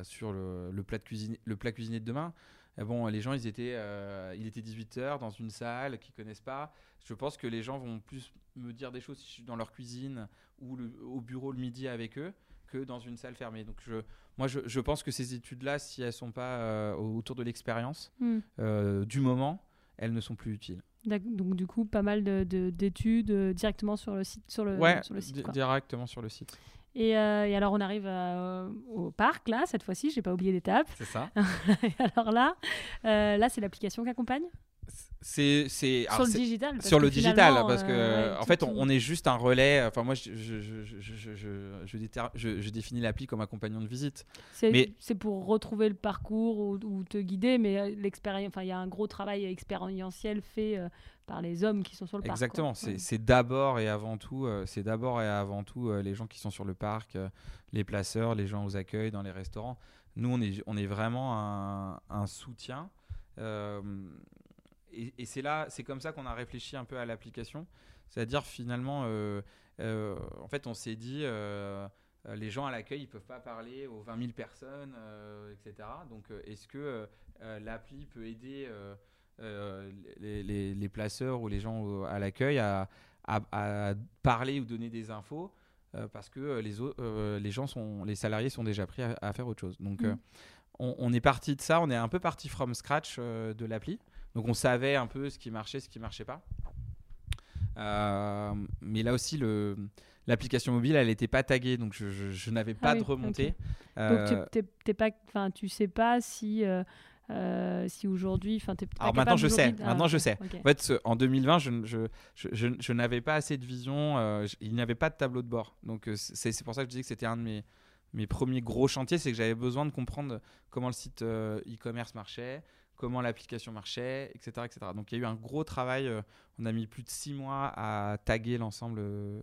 sur le, le, plat de cuisine, le plat cuisiné de demain. Ah bon, les gens, ils étaient, euh, il était 18h dans une salle qu'ils connaissent pas. Je pense que les gens vont plus me dire des choses si je suis dans leur cuisine ou au bureau le midi avec eux que dans une salle fermée. Donc je, moi, je, pense que ces études-là, si elles sont pas euh, autour de l'expérience, hmm. euh, du moment, elles ne sont plus utiles. Donc du coup, pas mal d'études directement sur le site, sur le, ouais, sur le site. Directement sur le site. Euh, et, alors, on arrive euh, au parc, là, cette fois-ci, j'ai pas oublié d'étape. C'est ça. alors là, euh, là c'est l'application qui accompagne? C'est sur le digital sur le digital parce que en fait on, est juste un relais enfin moi je je, je, je, je définis l'appli comme un compagnon de visite mais c'est pour retrouver le parcours ou, te guider mais l'expérience enfin il y a un gros travail expérientiel fait par les hommes qui sont sur le parc. Exactement, c'est d'abord et avant tout, euh, c'est d'abord et avant tout euh, les gens qui sont sur le parc, euh, les placeurs, les gens aux accueils, dans les restaurants. Nous, on est, on est vraiment un, un soutien. et, et c'est là, c'est comme ça qu'on a réfléchi un peu à l'application. C'est-à-dire finalement, en fait, on s'est dit, les gens à l'accueil, ils peuvent pas parler aux 20 000 personnes, etc. Donc, est-ce que l'appli peut aider les, placeurs ou les gens à l'accueil à, parler ou donner des infos parce que les, les gens sont, les salariés sont déjà pris à, faire autre chose. Donc, mm. on, est parti de ça, on est un peu parti from scratch de l'appli. Donc, on savait un peu ce qui marchait, ce qui marchait pas. mais là aussi, le, l'application mobile, elle n'était pas taguée, donc je, n'avais pas ah de remontée. Donc tu euh, pas, enfin, tu sais pas si. Euh, euh, si aujourd'hui, enfin, Alors maintenant je sais, maintenant je sais. En fait, en 2020, je, je, je, je n'avais pas assez de vision, il n'y avait pas de tableau de bord. Donc c'est pour ça que je disais que c'était un de mes, mes premiers gros chantiers, c'est que j'avais besoin de comprendre comment le site e-commerce marchait, comment l'application marchait, etc., etc. Donc il y a eu un gros travail. Euh, on a mis plus de six mois à taguer l'ensemble euh,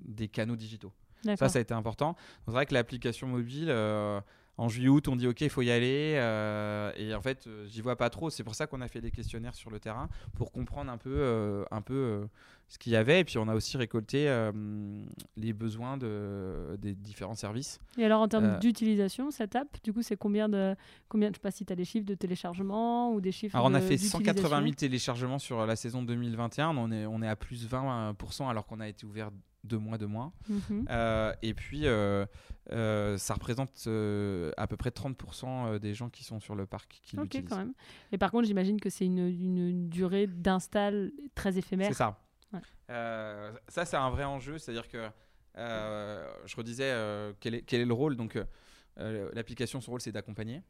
des canaux digitaux. Ça, ça a été important. C'est vrai que l'application mobile, euh, en juillet-août, on dit OK, il faut y aller. et en fait, j'y vois pas trop. C'est pour ça qu'on a fait des questionnaires sur le terrain pour comprendre un peu, un peu ce qu'il y avait. Et puis, on a aussi récolté euh, les besoins de, des différents services. Et alors, en termes euh, d'utilisation, cette app, du coup, c'est combien de. Combien, je sais pas si tu as des chiffres de téléchargement ou des chiffres. Alors, on a fait 180 000 téléchargements sur la saison 2021. On est, on est à plus 20% alors qu'on a été ouvert deux mois de moins. Mhm. Euh, et puis, ça représente à peu près 30% des gens qui sont sur le parc qui l'utilisent. quand même. Et par contre, j'imagine que c'est une, une, durée d'install très éphémère. C'est ça. Euh, ça, c'est un vrai enjeu. C'est-à-dire que euh, je redisais euh, quel, est, quel, est, le rôle. Donc, l'application, son rôle, c'est d'accompagner.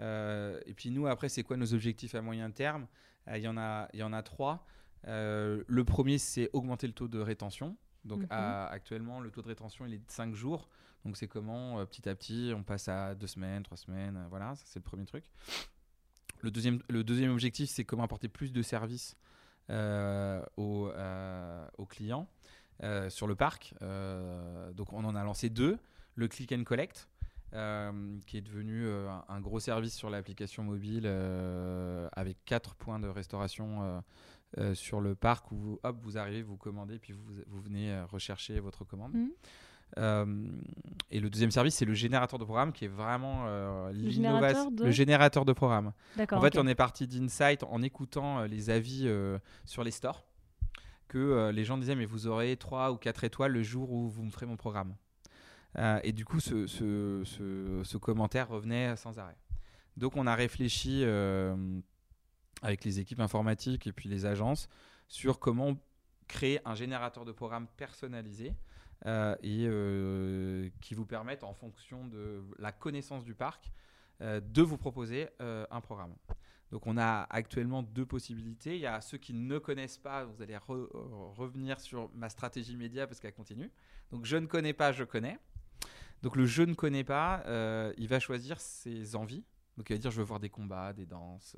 et puis, nous, après, c'est quoi nos objectifs à moyen terme? Il y, en a, y en a trois. le premier, c'est augmenter le taux de rétention. Donc, mhm. actuellement, le taux de rétention, il est de 5 jours. Donc, c'est comment, petit à petit, on passe à 2 semaines, 3 semaines. voilà, ça, c'est le premier truc. Le deuxième, le deuxième objectif, c'est comment apporter plus de services euh, aux, euh, aux, clients euh, sur le parc. donc on en a lancé deux. Le Click and Collect, qui est devenu un, gros service sur l'application mobile avec quatre points de restauration sur le parc où vous, hop, vous arrivez, vous commandez, puis vous, vous venez rechercher votre commande. Mmh. Euh, et le deuxième service, c'est le générateur de programme qui est vraiment euh, l'innovation. Le générateur de programme. En fait, on est parti d'Insight en écoutant euh, les avis sur les stores que les gens disaient mais vous aurez 3 ou 4 étoiles le jour où vous me ferez mon programme. et du coup, ce, ce, ce, commentaire revenait sans arrêt. Donc on a réfléchi avec les équipes informatiques et puis les agences sur comment créer un générateur de programme personnalisé euh, et euh, qui vous permettent, en fonction de la connaissance du parc, euh, de vous proposer un programme. Donc on a actuellement deux possibilités. Il y a ceux qui ne connaissent pas, vous allez revenir sur ma stratégie média parce qu'elle continue. Donc je ne connais pas, je connais. Donc le je ne connais pas, il va choisir ses envies. Donc il va dire je veux voir des combats, des danses,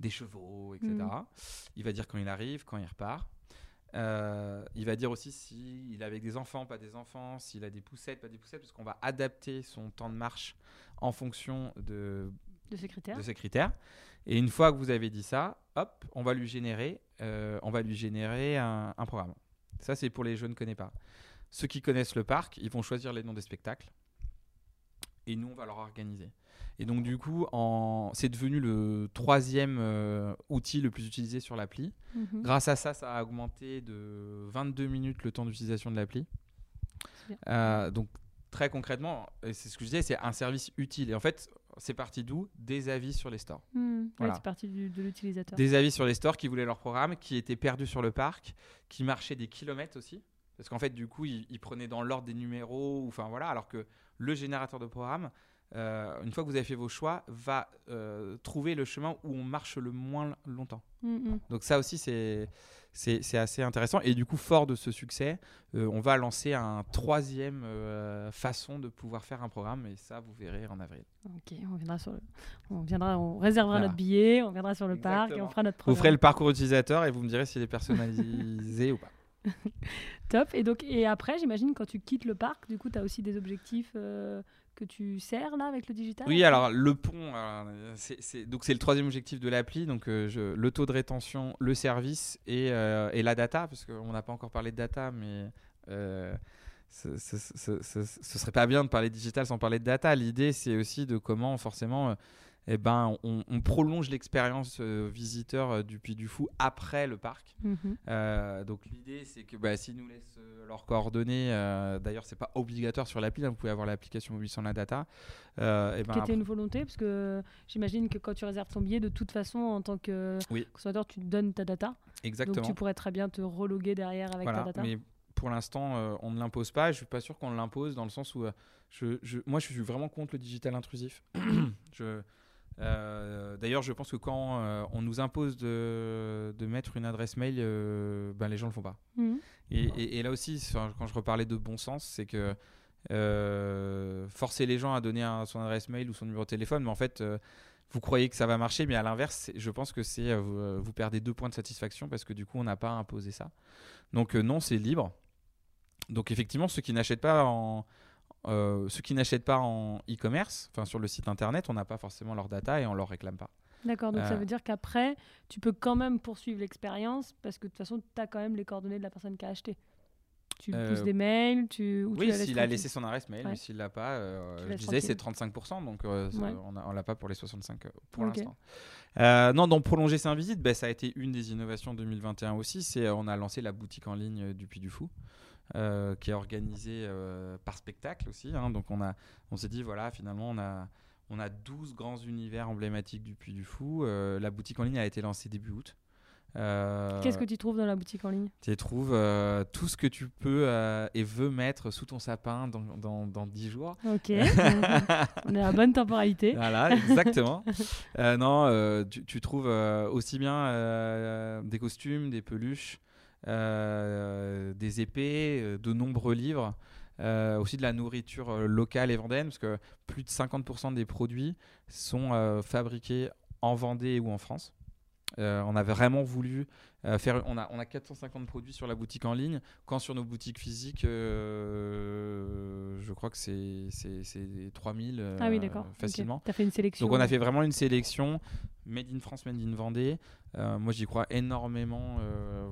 des chevaux, etc. Mmh. Il va dire quand il arrive, quand il repart. Euh, il va dire aussi s'il est avec des enfants, pas des enfants, s'il a des poussettes, pas des poussettes, parce qu'on va adapter son temps de marche en fonction de, de, ces critères. de ces critères. Et une fois que vous avez dit ça, hop, on va lui générer, euh, on va lui générer un, un programme. Ça, c'est pour les jeunes ne connaissent pas. Ceux qui connaissent le parc, ils vont choisir les noms des spectacles. Et nous, on va leur organiser. Et donc, du coup, en... c'est devenu le troisième euh, outil le plus utilisé sur l'appli. Mhm. Grâce à ça, ça a augmenté de 22 minutes le temps d'utilisation de l'appli. Euh, donc, très concrètement, c'est ce que je disais, c'est un service utile. Et en fait, c'est parti d'où? Des avis sur les stores. Hmm. c'est parti de l'utilisateur. Des avis sur les stores qui voulaient leur programme, qui étaient perdus sur le parc, qui marchaient des kilomètres aussi. Parce qu'en fait, du coup, ils, ils prenaient dans l'ordre des numéros, enfin voilà, alors que le générateur de programme, euh, une fois que vous avez fait vos choix, va euh, trouver le chemin où on marche le moins longtemps. Mm, mm. Donc ça aussi, c'est c'est assez intéressant. Et du coup, fort de ce succès, euh, on va lancer un troisième façon de pouvoir faire un programme. Et ça, vous verrez en avril. Ok, on viendra sur on viendra, on réservera notre billet, on viendra sur le parc et on fera notre programme. Vous ferez le parcours utilisateur et vous me direz s'il est personnalisé ou pas. Top. Et donc, et après, j'imagine quand tu quittes le parc, du coup, tu as aussi des objectifs que tu sers là avec le digital Oui, alors le pont, c'est, donc c'est le troisième objectif de l'appli, donc euh, le taux de rétention, le service et, euh, et la data, parce qu'on n'a pas encore parlé de data, mais euh, ce, ce, serait pas bien de parler digital sans parler de data. L'idée, c'est aussi de comment forcément eh ben, on, on prolonge l'expérience euh, visiteur euh, du Puy du Fou après le parc. Mhm. Euh, donc l'idée, c'est que bah, s'ils nous laissent euh, leurs coordonnées, euh, d'ailleurs, c'est pas obligatoire sur l'appli, hein, vous pouvez avoir l'application mobile sans la data. euh, eh ben, Qui était une volonté, parce que j'imagine que quand tu réserves ton billet, de toute façon, en tant que Oui. consommateur, tu donnes ta data. exactement. Donc tu pourrais très bien te reloguer derrière avec Voilà, ta data. mais pour l'instant, euh, on ne l'impose pas. et Je suis pas sûr qu'on l'impose dans le sens où euh, je, je- moi, je suis vraiment contre le digital intrusif. je, euh, D'ailleurs, je pense que quand euh, on nous impose de, de mettre une adresse mail, euh, ben, les gens le font pas. Mhm. Et, et- et là aussi, quand je reparlais de bon sens, c'est que forcer les gens à donner un- son adresse mail ou son numéro de téléphone, mais en fait, vous croyez que ça va marcher, mais à l'inverse, je pense que c'est vous, vous perdez deux points de satisfaction parce que du coup, on n'a pas imposé ça. Donc non, c'est libre. Donc effectivement, ceux qui n'achètent pas en euh, ceux qui n'achètent pas en e-commerce, enfin sur le site internet, on n'a pas forcément leur data et on leur réclame pas. D'accord, donc ça Euh. veut dire qu'après, tu peux quand même poursuivre l'expérience, parce que de toute façon, tu as quand même les coordonnées de la personne qui a acheté. Tu Euh, pousses des mails, tu... ou tu Oui, s'il a laissé son adresse mail, Ouais. mais s'il l'a pas, euh, je disais c'est tranquille. 35%, donc Ouais. on l'a pas pour les 65 euh, pour Ok. l'instant. Non, donc prolonger sa visite, ben, ça a été une des innovations 2021 aussi. C'est on a lancé la boutique en ligne du Puy du Fou. Euh, qui est organisée euh, par spectacle aussi. hein. donc on, a, on s'est dit, voilà, finalement, on a, on a 12 grands univers emblématiques du Puy du Fou. Euh, la boutique en ligne a été lancée début août. Qu'est-ce que tu trouves dans la boutique en ligne? tu trouves tout ce que tu peux et veux mettre sous ton sapin dans, dans, dans 10 jours. Ok, on est à la bonne temporalité. Voilà, exactement. Non, tu, tu trouves aussi bien des costumes, des peluches, des épées, euh, de nombreux livres, euh, aussi de la nourriture euh, locale et vendéenne, parce que plus de 50% des produits sont euh, fabriqués en Vendée ou en France. Euh, on avait vraiment voulu euh, faire. On a, on a 450 produits sur la boutique en ligne. Quand sur nos boutiques physiques, euh, je crois que c'est c'est- c'est 3000 euh, ah oui, d'accord. facilement. Tu as fait une sélection. Donc on a fait vraiment une sélection made in France, made in Vendée. Euh, moi j'y crois énormément.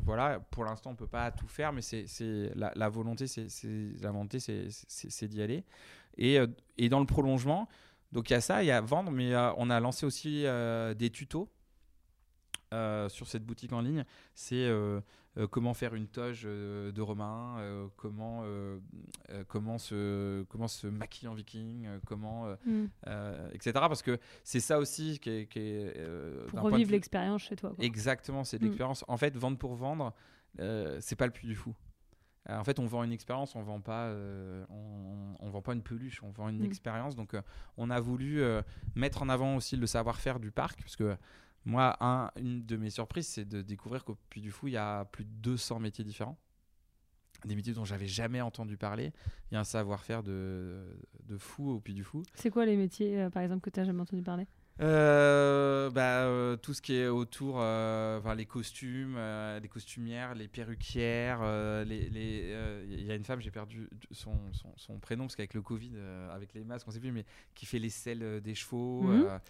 voilà, pour l'instant on peut pas tout faire, mais c'est c'est- la, la volonté, c'est c'est- la volonté, c'est d'y aller. Et, et dans le prolongement, donc il y a ça, il y a vendre, mais on a lancé aussi des tutos. Euh, sur cette boutique en ligne, c'est euh, euh, comment faire une toge de Romain, comment, comment, se, comment se maquiller en viking, comment Hmm. etc. Parce que c'est ça aussi qui est. qui est, Pour revivre l'expérience chez toi. quoi. Exactement, c'est de Mm. l'expérience. En fait, vendre pour vendre, c'est pas le plus du fou. En fait, on vend une expérience, on vend pas, euh, on, on vend pas une peluche, on vend une Mm. expérience. Donc, euh, on a voulu euh, mettre en avant aussi le savoir-faire du parc, parce que moi, un- une de mes surprises, c'est de découvrir qu'au Puy du Fou, il y a plus de 200 métiers différents. Des métiers dont j'avais jamais entendu parler. Il y a un savoir-faire de, de fou au Puy du Fou. C'est quoi les métiers, euh, par exemple, que tu n'as jamais entendu parler? Euh, bah, euh, tout ce qui est autour, euh, enfin, les costumes, les costumières, les perruquières, les, les, il y a une femme, j'ai perdu son, son, son prénom parce qu'avec le Covid, avec les masques, on sait plus, mais qui fait les selles des chevaux. Mhm.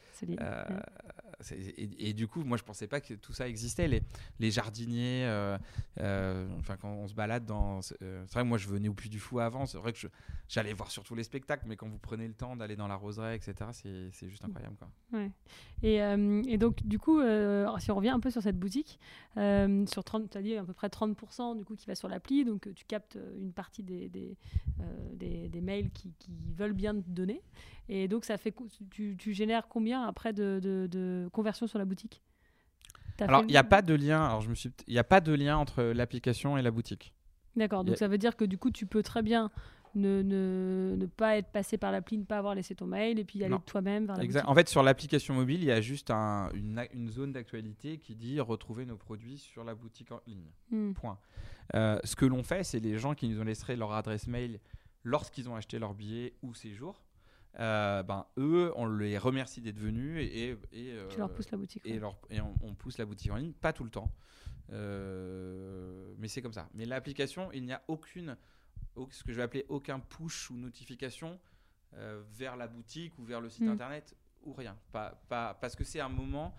Et, et du coup, moi, je pensais pas que tout ça existait. Les, les jardiniers, euh, euh, enfin, quand on se balade dans. euh, c'est vrai, que moi, je venais au Puy du Fou avant. C'est vrai que je- j'allais voir surtout les spectacles, mais quand vous prenez le temps d'aller dans la roseraie, etc., c'est juste incroyable. Quoi. Ouais. Et, et donc, du coup, si on revient un peu sur cette boutique, sur 30, tu as dit à peu près 30% du coup qui va sur l'appli, donc tu captes une partie des, des, des, des mails qui, qui veulent bien te donner. Et donc, ça fait, tu, tu génères combien après de, de, de conversion sur la boutique? Alors, il n'y a pas de lien. Alors, je me suis. Il a pas de lien entre l'application et la boutique. D'accord, donc a- ça veut dire que du coup, tu peux très bien ne, ne, ne pas être passé par l'appli, ne pas avoir laissé ton mail et puis aller toi-même vers la Exact. boutique. En fait, sur l'application mobile, il y a juste un- une, une zone d'actualité qui dit retrouver nos produits sur la boutique en ligne. Hmm. Point. Euh, ce que l'on fait, c'est les gens qui nous ont laissé leur adresse mail lorsqu'ils ont acheté leur billet ou séjour. Euh, ben, eux, on les remercie d'être venus et, et, euh, Tu leur pousses la boutique. et, leur- et on, on pousse la boutique en ligne, pas tout le temps, Euh, mais c'est comme ça. Mais l'application, il n'y a aucune, au- ce que je vais appeler aucun push ou notification vers la boutique ou vers le site Mm. internet ou rien. Pas, pas, parce que c'est un moment,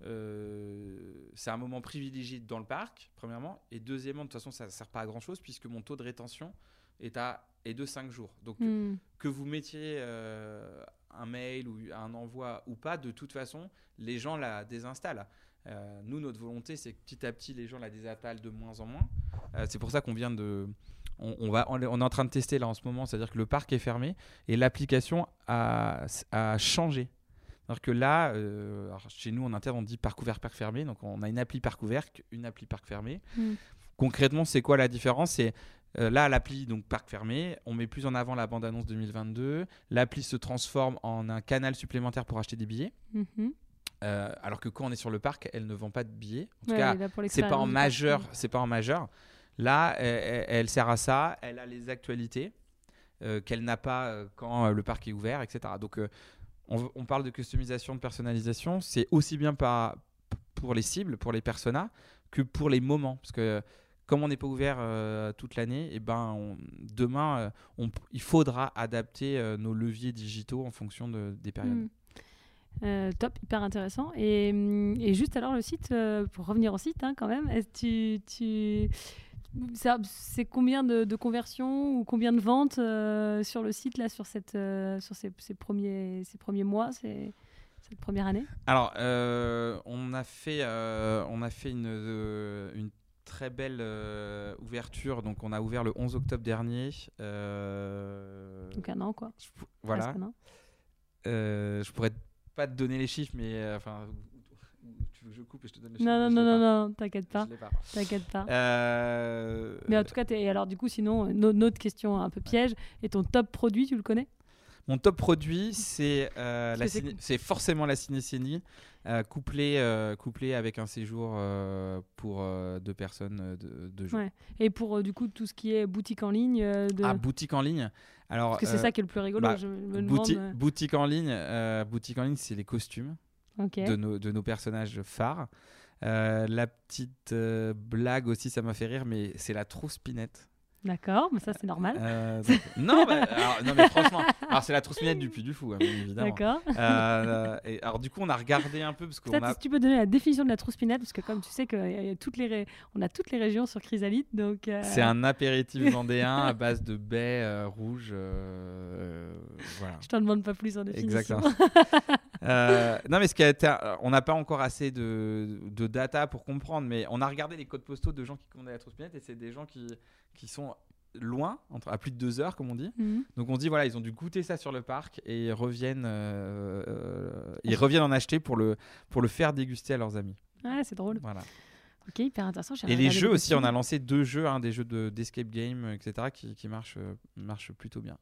c'est un moment privilégié dans le parc, premièrement, et deuxièmement, de toute façon, ça ne sert pas à grand chose puisque mon taux de rétention est, à, est de 5 jours. Donc, Hmm. que vous mettiez euh, un mail ou un envoi ou pas, de toute façon, les gens la désinstallent. Euh, nous, notre volonté, c'est que petit à petit, les gens la désinstallent de moins en moins. Euh, c'est pour ça qu'on vient de. On, va, on, est en train de tester là en ce moment, c'est-à-dire que le parc est fermé et l'application a, a changé. Alors que là, euh, chez nous en interne, on dit parc ouvert, parc fermé. Donc on a une appli parc ouvert, une appli parc fermé. Hmm. Concrètement, c'est quoi la différence? C'est euh, là, l'appli, donc parc fermé, on met plus en avant la bande-annonce 2022. L'appli se transforme en un canal supplémentaire pour acheter des billets. Mhm. Euh, alors que quand on est sur le parc, elle ne vend pas de billets. En tout cas, c'est pas en majeur. C'est pas en majeur. Là, elle, sert à ça. Elle a les actualités euh, qu'elle n'a pas quand le parc est ouvert, etc. Donc, on, parle de customisation, de personnalisation. C'est aussi bien pour les cibles, pour les personas, que pour les moments, parce que comme on n'est pas ouvert euh, toute l'année, et eh ben demain, euh, il faudra adapter euh, nos leviers digitaux en fonction des périodes. Hmm. top, hyper intéressant. Et, juste alors le site, pour revenir au site hein, quand même, tu, tu... c'est combien de, conversions ou combien de ventes sur le site là, sur, cette, sur ces, ces, premiers, ces premiers mois cette première année? Alors, on a fait, on a fait une, une très belle euh, ouverture. Donc, on a ouvert le 11 octobre dernier. Euh, Donc, un an, quoi. voilà. Euh, je pourrais pas te donner les chiffres, mais enfin. Tu veux que je coupe et je te donne les chiffres Non, non, non, non, non, t'inquiète pas. T'inquiète pas. Mais en tout cas, et alors du coup, sinon, une autre question un peu piège. Et ton top produit, tu le connais? Mon top produit, c'est euh, c'est forcément la cinécénie, euh, couplé, euh, couplé avec un séjour euh, pour deux personnes de, de jours. Et pour du coup tout ce qui est boutique en ligne de... Ah, boutique en ligne Alors, Parce que c'est ça qui est le plus rigolo. Bah, je me boutique, boutique en ligne, boutique en ligne, c'est les costumes de, nos, de nos personnages phares. la petite blague aussi, ça m'a fait rire, mais c'est la trousse pinette. D'accord, mais ça c'est normal. Euh, non, bah, alors, non, mais franchement, alors c'est la trousse-minette du Puy du Fou, hein, évidemment. D'accord. Euh, et alors du coup, on a regardé un peu parce qu'on a... Si tu peux donner la définition de la trousse-minette, parce que comme tu sais que toutes les on a toutes les régions sur Chrysalide, donc. Euh, c'est un apéritif vendéen à base de baies rouges. voilà. Je t'en demande pas plus en définition. Exactement. non, mais ce qui a été, on n'a pas encore assez de, de data pour comprendre, mais on a regardé les codes postaux de gens qui commandaient la trousse-minette et c'est des gens qui qui sont loin, entre, à plus de deux heures, comme on dit. Mhm. Donc on dit voilà, ils ont dû goûter ça sur le parc et ils reviennent, euh, euh, ils reviennent en acheter pour le, pour le faire déguster à leurs amis. Ah, c'est drôle. Voilà. Ok, hyper intéressant. Et les jeux aussi, on a lancé deux jeux, hein, des jeux d'escape game, etc., qui, qui marchent, euh, marchent plutôt bien.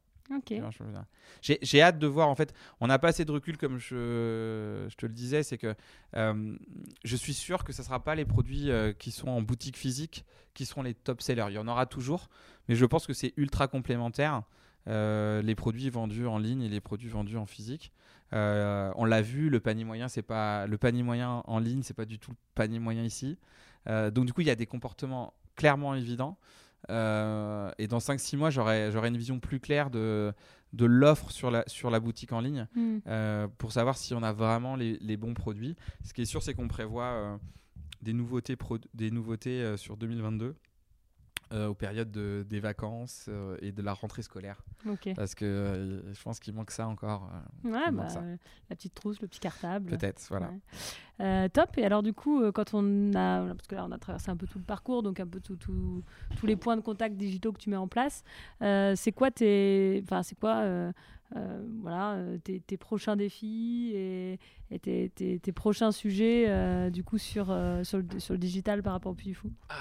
J'ai hâte de voir. En fait, on n'a pas assez de recul, comme je, je te le disais. C'est que euh, je suis sûr que ce ne sera pas les produits euh, qui sont en boutique physique qui seront les top sellers. Il y en aura toujours, mais je pense que c'est ultra complémentaire. Euh, les produits vendus en ligne et les produits vendus en physique. on l'a vu, le panier moyen, c'est pas le panier moyen en ligne, c'est pas du tout le panier moyen ici. donc du coup, il y a des comportements clairement évidents. Euh, et dans 5-6 mois, j'aurai une vision plus claire de, de l'offre sur la, sur la boutique en ligne hmm. euh, pour savoir si on a vraiment les, les bons produits. Ce qui est sûr, c'est qu'on prévoit euh, des nouveautés, des nouveautés sur 2022. Euh, aux périodes de, des vacances euh, et de la rentrée scolaire. Parce que euh, je pense qu'il manque ça encore. ouais, bah, la petite trousse, le petit cartable. Peut-être, voilà. top. Et alors, du coup, quand on a. Parce que là, on a traversé un peu tout le parcours, donc un peu tout, tout, tous les points de contact digitaux que tu mets en place. c'est quoi tes. Enfin, c'est quoi. voilà, tes, tes, prochains défis et, et tes, tes, tes, prochains sujets du coup sur, sur, le, sur le digital par rapport au Puy du Fou? Ah,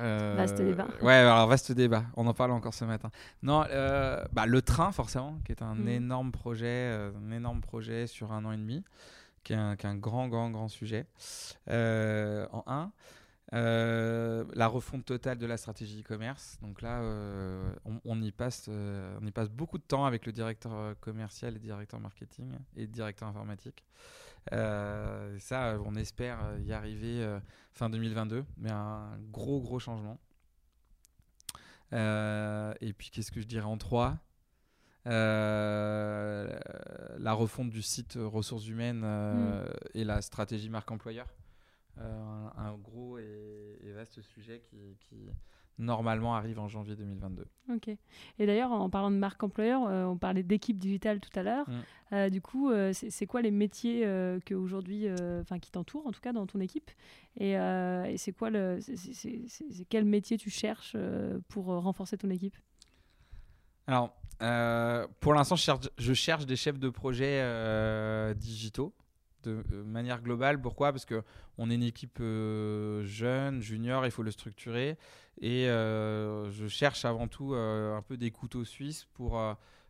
euh, vaste débat. Ouais, alors vaste débat. On en parle encore ce matin. Non, euh, bah, le train forcément, qui est un mm. énorme projet, euh, un énorme projet sur un an et demi, qui est un, grand, grand, grand sujet. en un. la refonte totale de la stratégie e-commerce. Donc là, on, y passe, on y passe beaucoup de temps avec le directeur commercial, le directeur marketing et le directeur informatique. Euh, ça, on espère y arriver euh, fin 2022, mais un gros, gros changement. Euh, et puis, qu'est-ce que je dirais en trois? La refonte du site ressources humaines et la stratégie marque employeur. Un, gros et, vaste sujet qui, normalement arrive en janvier 2022. Ok. Et d'ailleurs, en parlant de marque employeur, euh, on parlait d'équipe digitale tout à l'heure. Mm. Euh, du coup, euh, c'est quoi les métiers que aujourd'hui, enfin qui t'entourent en tout cas dans ton équipe? Et, et c'est quoi le, c'est- quel métier tu cherches pour renforcer ton équipe? Alors, pour l'instant, je cherche, je cherche des chefs de projet digitaux de euh, manière globale. Pourquoi? Parce que on est une équipe euh, jeune, junior, il faut le structurer. Et euh, je cherche avant tout un peu des couteaux suisses pour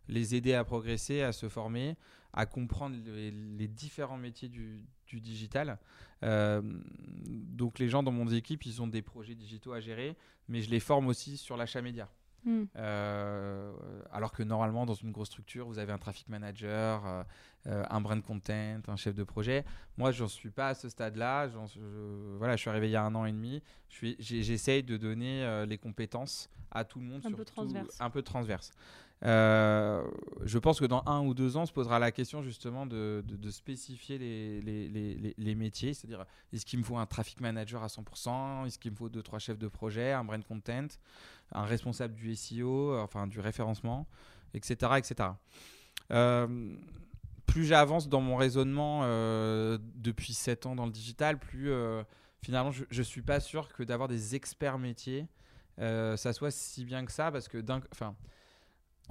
les aider à progresser, à se former, à comprendre les, différents métiers du, digital. Donc les gens dans mon équipe, ils ont des projets digitaux à gérer, mais je les forme aussi sur l'achat média. Hmm. Euh, alors que normalement, dans une grosse structure, vous avez un traffic manager, euh, euh, un brand content, un chef de projet. Moi, j'en suis pas à ce stade-là. Je, voilà, je suis arrivé il y a un an et demi. Je J'essaye de donner euh, les compétences à tout le monde, Un peu transverse. un peu transverse. Euh, je pense que dans un ou deux ans, on se posera la question justement de, spécifier les, métiers, c'est-à-dire est-ce qu'il me faut un traffic manager à 100%, est-ce qu'il me faut deux trois chefs de projet, un brand content, un responsable du SEO, enfin du référencement, etc., etc. Euh, plus j'avance dans mon raisonnement euh, depuis 7 ans dans le digital, plus finalement je ne suis pas sûr que d'avoir des experts métiers, ça soit si bien que ça, parce que d'un, enfin,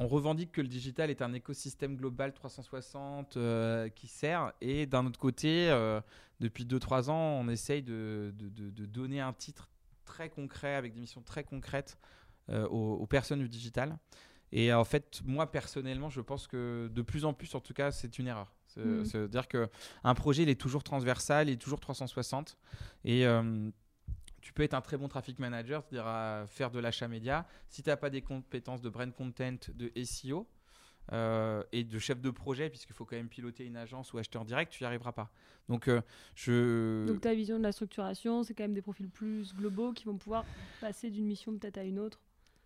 on revendique que le digital est un écosystème global 360 euh, qui sert, et d'un autre côté, euh, depuis 2-3 ans, on essaye de, de- de- de donner un titre très concret, avec des missions très concrètes euh, aux, aux personnes du digital. Et en fait, moi personnellement, je pense que de plus en plus, en tout cas, c'est une erreur. C'est- Mhm. C'est-à-dire qu'un projet, il est toujours transversal, il est toujours 360. Et tu peux être un très bon traffic manager, c'est-à-dire à faire de l'achat média. Si tu n'as pas des compétences de brand content, de SEO euh, et de chef de projet, puisqu'il faut quand même piloter une agence ou acheteur direct, tu n'y arriveras pas. Donc, euh, je. Donc ta vision de la structuration, c'est quand même des profils plus globaux qui vont pouvoir passer d'une mission peut-être à une autre.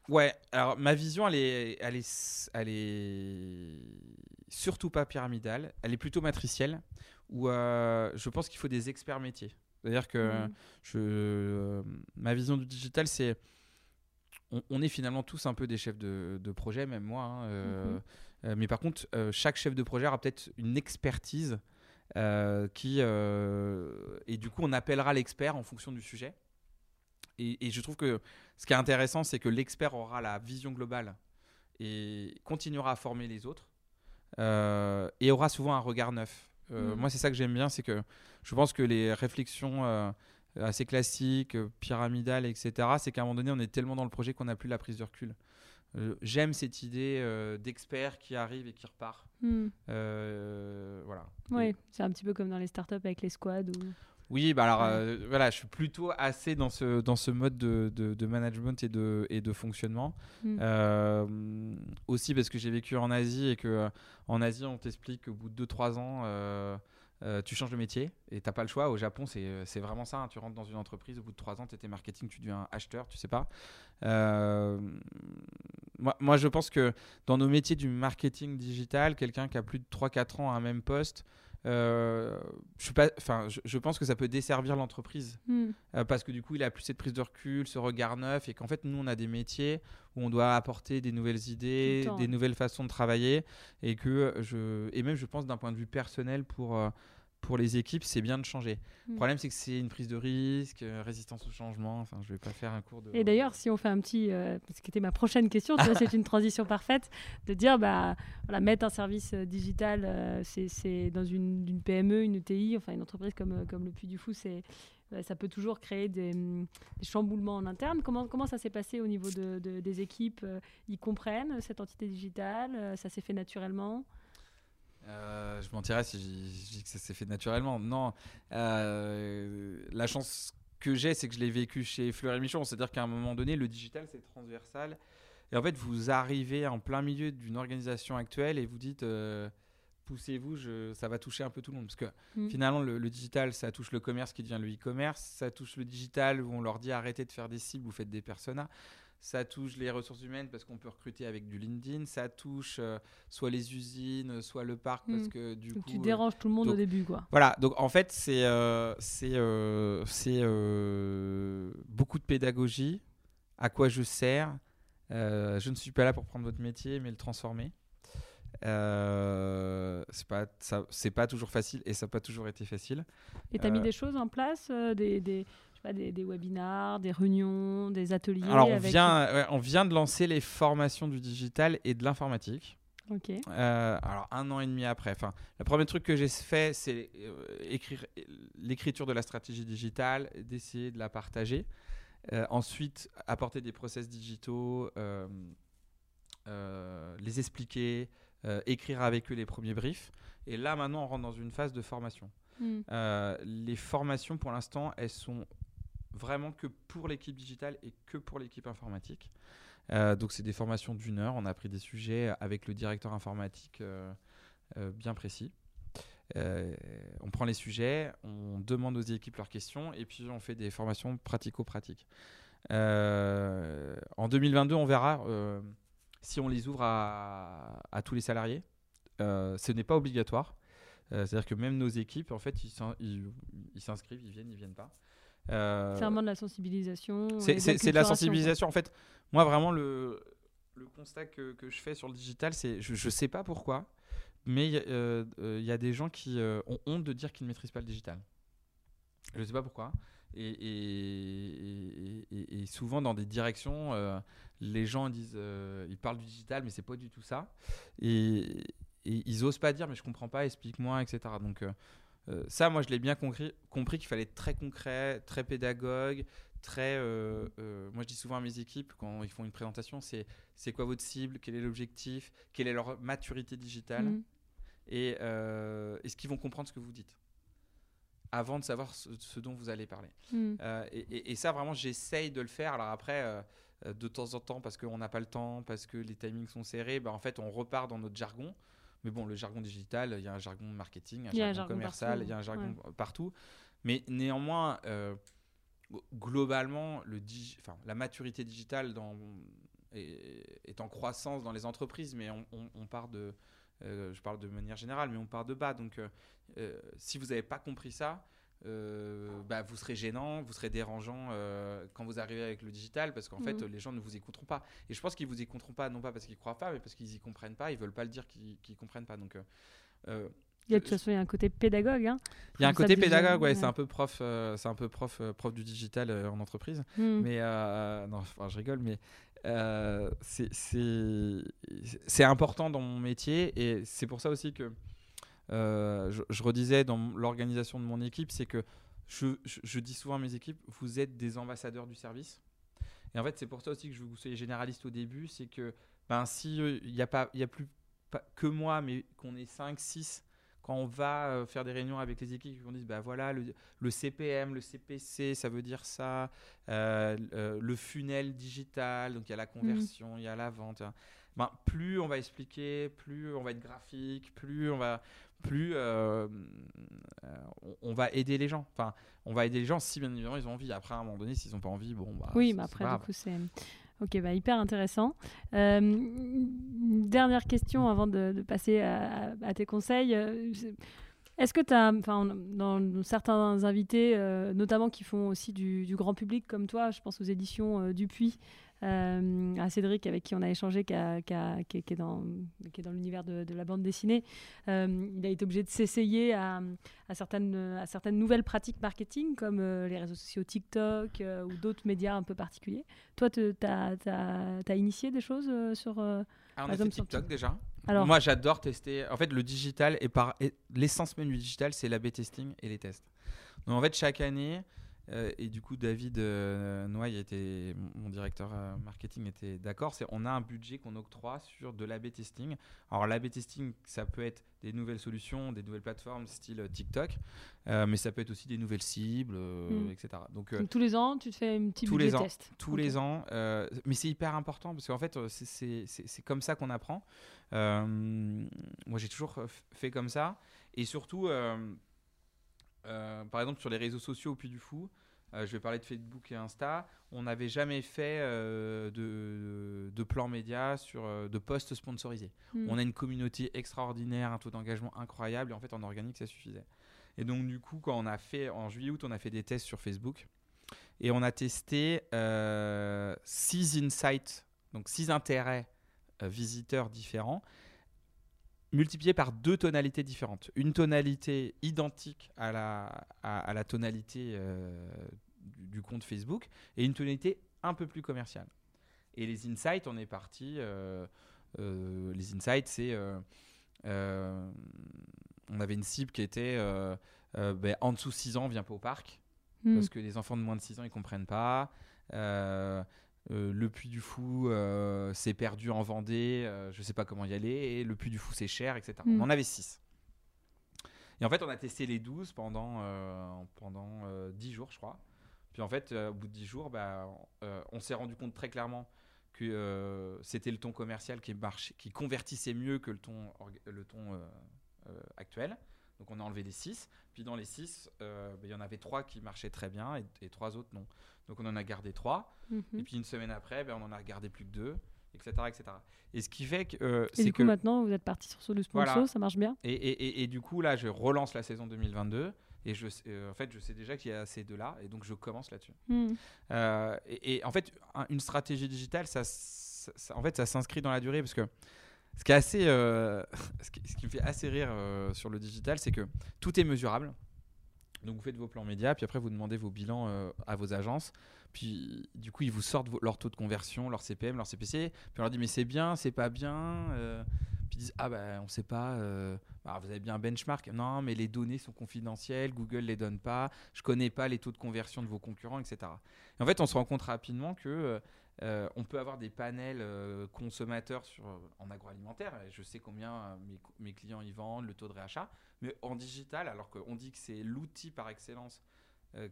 Ouais, alors ma vision, elle est, elle est, elle est surtout pas pyramidale, elle est plutôt matricielle, où euh, je pense qu'il faut des experts métiers. C'est-à-dire que Mm. je, euh, ma vision du digital, c'est. On, on est finalement tous un peu des chefs de, de projet, même moi. hein, euh, Mhm. euh, mais par contre, chaque chef de projet aura peut-être une expertise qui. et du coup, on appellera l'expert en fonction du sujet. Et, et je trouve que ce qui est intéressant, c'est que l'expert aura la vision globale et continuera à former les autres euh, et aura souvent un regard neuf. Euh, Mm. Moi, c'est ça que j'aime bien, c'est que je pense que les réflexions euh, assez classiques, euh, pyramidales, etc., c'est qu'à un moment donné, on est tellement dans le projet qu'on n'a plus la prise de recul. Euh, J'aime cette idée d'expert qui arrive et qui repart. Euh, voilà. Oui, c'est un petit peu comme dans les startups avec les squads. Ou... Oui, bah alors euh, voilà, je suis plutôt assez dans ce, dans ce mode de, de, de management et de, et de fonctionnement. Mm. Euh, aussi parce que j'ai vécu en Asie et que euh, en Asie, on t'explique qu'au bout de 2-3 ans, euh, tu changes de métier et t'as pas le choix. Au Japon, c'est vraiment ça. hein. Tu rentres dans une entreprise, au bout de 3 ans, tu étais marketing, tu deviens acheteur, tu sais pas. Moi, moi, je pense que dans nos métiers du marketing digital, quelqu'un qui a plus de 3-4 ans à un même poste, euh, je, suis pas, enfin, je, je pense que ça peut desservir l'entreprise Hmm. euh, parce que du coup, il a plus cette prise de recul, ce regard neuf, et qu'en fait, nous, on a des métiers où on doit apporter des nouvelles idées, des nouvelles façons de travailler, et que je, et même, je pense d'un point de vue personnel pour euh, pour les équipes, c'est bien de changer. Le Mm. problème, c'est que c'est une prise de risque, euh, résistance au changement. Enfin, je vais pas faire un cours de. Et d'ailleurs, si on fait un petit, euh, ce qui était ma prochaine question, c'est une transition parfaite, de dire, bah, voilà, mettre un service euh, digital, euh, c'est dans une, une PME, une ETI, enfin une entreprise comme, comme le Puy du Fou, c'est ça peut toujours créer des, hum, des chamboulements en interne. Comment, comment ça s'est passé au niveau de, de- des équipes Ils comprennent cette entité digitale Ça s'est fait naturellement? Euh, je mentirais si je je dis que ça s'est fait naturellement. Non. Euh, la chance que j'ai, c'est que je l'ai vécu chez Fleury Michon. C'est-à-dire qu'à un moment donné, le digital, c'est transversal. Et en fait, vous arrivez en plein milieu d'une organisation actuelle et vous dites euh, poussez-vous, ça va toucher un peu tout le monde. Parce que Mm. finalement, le, le digital, ça touche le commerce qui devient le e-commerce. Ça touche le digital où on leur dit arrêtez de faire des cibles, vous faites des personas. Ça touche les ressources humaines parce qu'on peut recruter avec du LinkedIn. Ça touche euh, soit les usines, soit le parc parce Mm. que du Donc coup. tu euh, déranges tout le monde au début, quoi. voilà, donc en fait, c'est euh, c'est euh, c'est, euh, beaucoup de pédagogie, à quoi je sers. je ne suis pas là pour prendre votre métier, mais le transformer. c'est pas ça, c'est pas toujours facile et ça n'a pas toujours été facile. Et tu as mis des choses en place, des, des, des, des, webinars, des réunions, des ateliers Alors, on, vient, on vient de lancer les formations du digital et de l'informatique. Ok. Euh, alors, un an et demi après. Enfin, le premier truc que j'ai fait, c'est euh, écrire l'écriture de la stratégie digitale, d'essayer de la partager. Euh, ensuite, apporter des process digitaux, les expliquer, écrire avec eux les premiers briefs. Et là, maintenant, on rentre dans une phase de formation. Hmm. les formations, pour l'instant, elles sont vraiment que pour l'équipe digitale et que pour l'équipe informatique. Euh, donc c'est des formations d'une heure. On a pris des sujets avec le directeur informatique euh, euh, bien précis. on prend les sujets, on demande aux équipes leurs questions et puis on fait des formations pratico-pratiques. en 2022, on verra si on les ouvre à, tous les salariés. ce n'est pas obligatoire. C'est-à-dire que même nos équipes, en fait, ils s'inscrivent, ils viennent, ils viennent pas. Euh, c'est vraiment de la sensibilisation. C'est de la sensibilisation. En fait, moi, vraiment, le, le constat que, que, je fais sur le digital, c'est je ne sais pas pourquoi, mais il euh, euh, y a des gens qui ont honte de dire qu'ils ne maîtrisent pas le digital. Je ne sais pas pourquoi. Et, et, et, souvent, dans des directions, les gens disent ils parlent du digital, mais c'est pas du tout ça. Et, ils osent pas dire, mais je comprends pas, explique-moi, etc. Donc, euh, ça, moi, je l'ai bien compris, compris qu'il fallait être très concret, très pédagogue, très. Euh, euh, moi, je dis souvent à mes équipes quand ils font une présentation, c'est c'est quoi votre cible, quel est l'objectif, quelle est leur maturité digitale, mmh. et est-ce qu'ils vont comprendre ce que vous dites avant de savoir ce, dont vous allez parler. Mmh. Et, ça, vraiment, j'essaye de le faire. Alors après, de temps en temps, parce qu'on n'a pas le temps, parce que les timings sont serrés, bah, en fait, on repart dans notre jargon. Mais bon, le jargon digital, il y a un jargon marketing, un jargon, commercial, il y a un jargon partout. Mais néanmoins, euh, globalement, le la maturité digitale dans, est, en croissance dans les entreprises, mais on, part de, euh, je parle de manière générale, mais on part de bas. Donc, euh, si vous n'avez pas compris ça, euh, bah, vous serez gênant, vous serez dérangeant euh, quand vous arrivez avec le digital parce qu'en fait, mhm. les gens ne vous écouteront pas. Et je pense qu'ils vous écouteront pas, non pas parce qu'ils croient pas, mais parce qu'ils y comprennent pas, ils veulent pas le dire qu'ils ne comprennent pas. Donc, euh, il y a de toute façon, il y a un côté pédagogue. Hein, il y a un côté pédagogue, ouais, c'est un peu prof, c'est un peu prof, prof du digital en entreprise. Mhm. Mais non, je rigole, mais c'est important dans mon métier et c'est pour ça aussi que euh, je, redisais dans l'organisation de mon équipe, c'est que je, dis souvent à mes équipes, vous êtes des ambassadeurs du service. Et en fait, c'est pour ça aussi que je veux que vous soyez généraliste au début, c'est que ben, si euh, il n'y a, pas, y a plus que moi, mais qu'on est 5, 6, quand on va euh, faire des réunions avec les équipes, on dit bah voilà le, CPM, le CPC, ça veut dire ça, le funnel digital, donc il y a la conversion, il y a la vente. Hein. Ben, plus on va expliquer, plus on va être graphique, plus on va, plus euh, euh, on, va aider les gens. Enfin, on va aider les gens si bien évidemment ils ont envie. Après, à un moment donné, s'ils n'ont pas envie, bon, bah. Oui, mais après, du coup, c'est. Ok, bah, hyper intéressant. Euh, dernière question avant de, passer à, tes conseils. Est-ce que tu as, dans certains invités, notamment qui font aussi du, du, grand public comme toi, je pense aux éditions Dupuis, euh, à Cédric avec qui on a échangé, qui, qui, est dans, qui est dans l'univers de, la bande dessinée. Euh, il a été obligé de s'essayer à, à, certaines, à certaines nouvelles pratiques marketing comme euh, les réseaux sociaux TikTok ou d'autres médias un peu particuliers. Toi, tu as, as, initié des choses sur... Ah, on a fait TikTok déjà. Alors, Moi, j'adore tester. En fait, le digital par l'essence même du digital, c'est l'A/B testing et les tests. Donc, en fait, chaque année, euh, et du coup, David euh, Noy, était, mon directeur euh, marketing, était d'accord. C'est on a un budget qu'on octroie sur de l'A/B testing. Alors l'A/B testing, ça peut être des nouvelles solutions, des nouvelles plateformes style TikTok, mais ça peut être aussi des nouvelles cibles, mm. etc. Donc, tous les ans, tu te fais un petit tous budget les ans, test. Tous les ans, mais c'est hyper important parce qu'en fait, c'est comme ça qu'on apprend. moi, j'ai toujours fait comme ça, et surtout. Euh, par exemple, sur les réseaux sociaux au Puy du Fou, euh, je vais parler de Facebook et Insta, on n'avait jamais fait euh, de, de, plan média sur de posts sponsorisés. Hmm. On a une communauté extraordinaire, un taux d'engagement incroyable, et en fait, en organique, ça suffisait. Et donc, du coup, quand on a fait, en juillet-août, on a fait des tests sur Facebook. Et on a testé euh, six insights, donc six intérêts euh, visiteurs différents, multipliés par deux tonalités différentes. Une tonalité identique à la, à, la tonalité euh, du, du, compte Facebook et une tonalité un peu plus commerciale. Et les insights, on est parti. les insights, c'est. on avait une cible qui était ben, en dessous de 6 ans, on vient pas au parc. Hmm. parce que les enfants de moins de 6 ans, ils comprennent pas. Euh, euh, le Puy du Fou, euh, c'est perdu en Vendée, je sais pas comment y aller, et le Puy du Fou, c'est cher, etc. On hmm. en avait 6. Et en fait, on a testé les 12 pendant, pendant 10 jours, je crois. Puis en fait, au bout de 10 jours, bah, on s'est rendu compte très clairement que c'était le ton commercial qui, marchait, qui convertissait mieux que le ton, le ton actuel. Donc on a enlevé les 6. Puis dans les 6, euh, bah, il y en avait 3 qui marchaient très bien et, et 3 autres non. Donc on en a gardé 3. Mhm. Et puis une semaine après, bah, on en a gardé plus que 2. Etc, etc. Et ce qui fait que. Euh, et du coup, maintenant, vous êtes parti sur le sponsor, ça marche bien? Et, et, et, du coup, là, je relance la saison 2022. Et je, euh, en fait, je sais déjà qu'il y a ces deux-là. Et donc, je commence là-dessus. Hmm. et, en fait, une stratégie digitale, ça, en fait, ça s'inscrit dans la durée parce que euh, ce, qui, me fait assez rire euh, sur le digital, c'est que tout est mesurable. Donc vous faites vos plans médias, puis après vous demandez vos bilans euh, à vos agences. Puis du coup, ils vous sortent leur taux de conversion, leur CPM, leur CPC. Puis on leur dit mais c'est bien, c'est pas bien. puis ils disent ah ben on sait pas. Bah, vous avez bien un benchmark. Non, mais les données sont confidentielles, Google les donne pas. Je connais pas les taux de conversion de vos concurrents, etc. Et en fait, on se rend compte rapidement que euh, on peut avoir des panels euh, consommateurs sur, euh, en agroalimentaire. Je sais combien mes, clients y vendent, le taux de réachat. Mais en digital, alors qu'on dit que c'est l'outil par excellence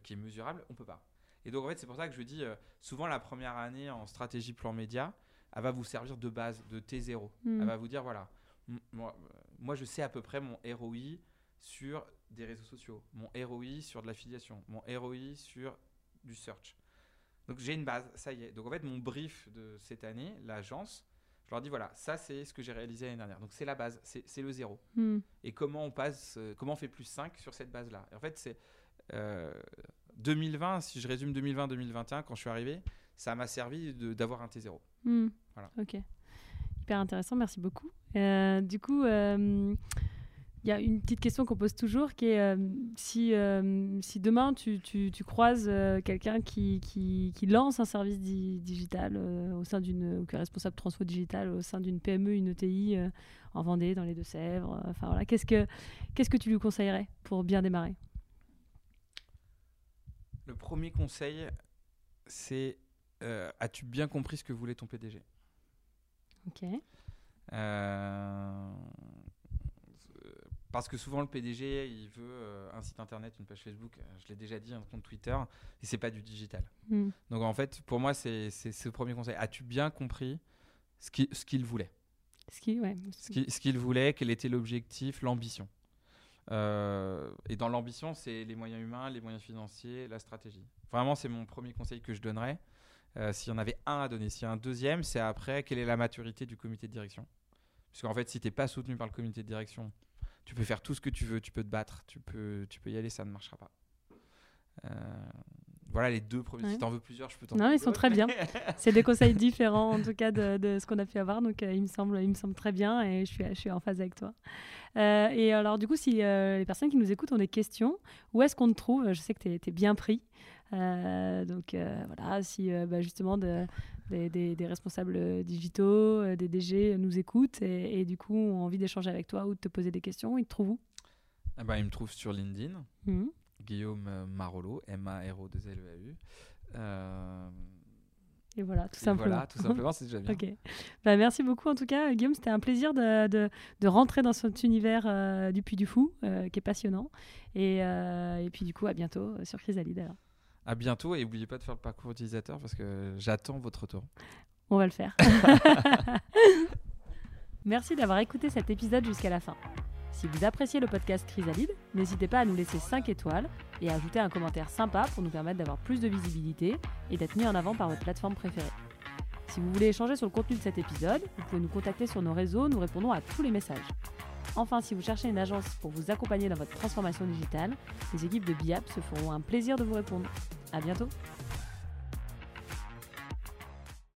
qui est mesurable, on peut pas. Et donc en fait, c'est pour ça que je dis souvent la première année en stratégie plan média, elle va vous servir de base, de T0. Hmm. Elle va vous dire voilà, moi, moi je sais à peu près mon ROI sur des réseaux sociaux, mon ROI sur de l'affiliation, mon ROI sur du search. Donc j'ai une base, ça y est. Donc en fait, mon brief de cette année, l'agence, je leur dis voilà, ça c'est ce que j'ai réalisé l'année dernière. Donc c'est la base, c'est le zéro. Hmm. Et comment on passe, euh, comment on fait plus 5 sur cette base-là? En fait, c'est 2020, euh, si je résume 2020-2021, quand je suis arrivé, ça m'a servi d'avoir un T0. Hmm. Voilà. Ok. Hyper intéressant, merci beaucoup. Euh, du coup, il y a une petite question qu'on pose toujours qui est euh, si, euh, si demain tu, tu, tu croises euh, quelqu'un qui, qui, qui, lance un service digital au sein d'une ou qui est responsable transfo digital au sein d'une PME, une ETI en Vendée, dans les Deux-Sèvres, enfin voilà, qu'est-ce que qu'est-ce que tu lui conseillerais pour bien démarrer? Le premier conseil, c'est as-tu bien compris ce que voulait ton PDG Ok. Parce que souvent le PDG, il veut euh, un site internet, une page Facebook, euh, je l'ai déjà dit, un compte Twitter, et c'est pas du digital. Hmm. Donc en fait, pour moi, c'est ce premier conseil. As-tu bien compris ce qu'il ce voulait? Ce qu'il ouais. ce qu'il voulait, quel était l'objectif, l'ambition? Euh, Et dans l'ambition, c'est les moyens humains, les moyens financiers, la stratégie. Vraiment, c'est mon premier conseil que je donnerais. S'il y en avait un à donner, s'il y a un deuxième, c'est après, quelle est la maturité du comité de direction? Parce qu'en fait, si tu n'es pas soutenu par le comité de direction, tu peux faire tout ce que tu veux, tu peux te battre, tu peux, tu peux y aller, ça ne marchera pas. Euh, voilà les deux premiers. Si tu en veux plusieurs, je peux t'en Non, ils sont très bien. C'est des conseils différents en tout cas de, de ce qu'on a pu avoir, donc euh, il, me semble, il me semble très bien et je suis, je suis en phase avec toi. Euh, et alors du coup, si les personnes qui nous écoutent ont des questions, où est-ce qu'on te trouve? Je sais que tu es, bien pris. Donc voilà, si bah, justement de, des, responsables digitaux, euh, des DG nous écoutent et, du coup ont envie d'échanger avec toi ou de te poser des questions, ils te trouvent où? Eh ben, Ils me trouvent sur LinkedIn, mmh. Guillaume euh, Marolo, M-A-R-O-2-L-E-A-U. Euh, et voilà, tout simplement. Voilà, tout simplement, c'est déjà bien. Bah, merci beaucoup en tout cas, Guillaume. C'était un plaisir de, de, rentrer dans cet univers du Puy du Fou, qui est passionnant. Et, et, puis du coup, à bientôt sur Chrysalide alors. À bientôt et n'oubliez pas de faire le parcours utilisateur parce que j'attends votre retour. On va le faire. Merci d'avoir écouté cet épisode jusqu'à la fin. Si vous appréciez le podcast Chrysalide, n'hésitez pas à nous laisser 5 étoiles et à ajouter un commentaire sympa pour nous permettre d'avoir plus de visibilité et d'être mis en avant par votre plateforme préférée. Si vous voulez échanger sur le contenu de cet épisode, vous pouvez nous contacter sur nos réseaux, nous répondons à tous les messages. Enfin, si vous cherchez une agence pour vous accompagner dans votre transformation digitale, les équipes de BIAP se feront un plaisir de vous répondre. À bientôt!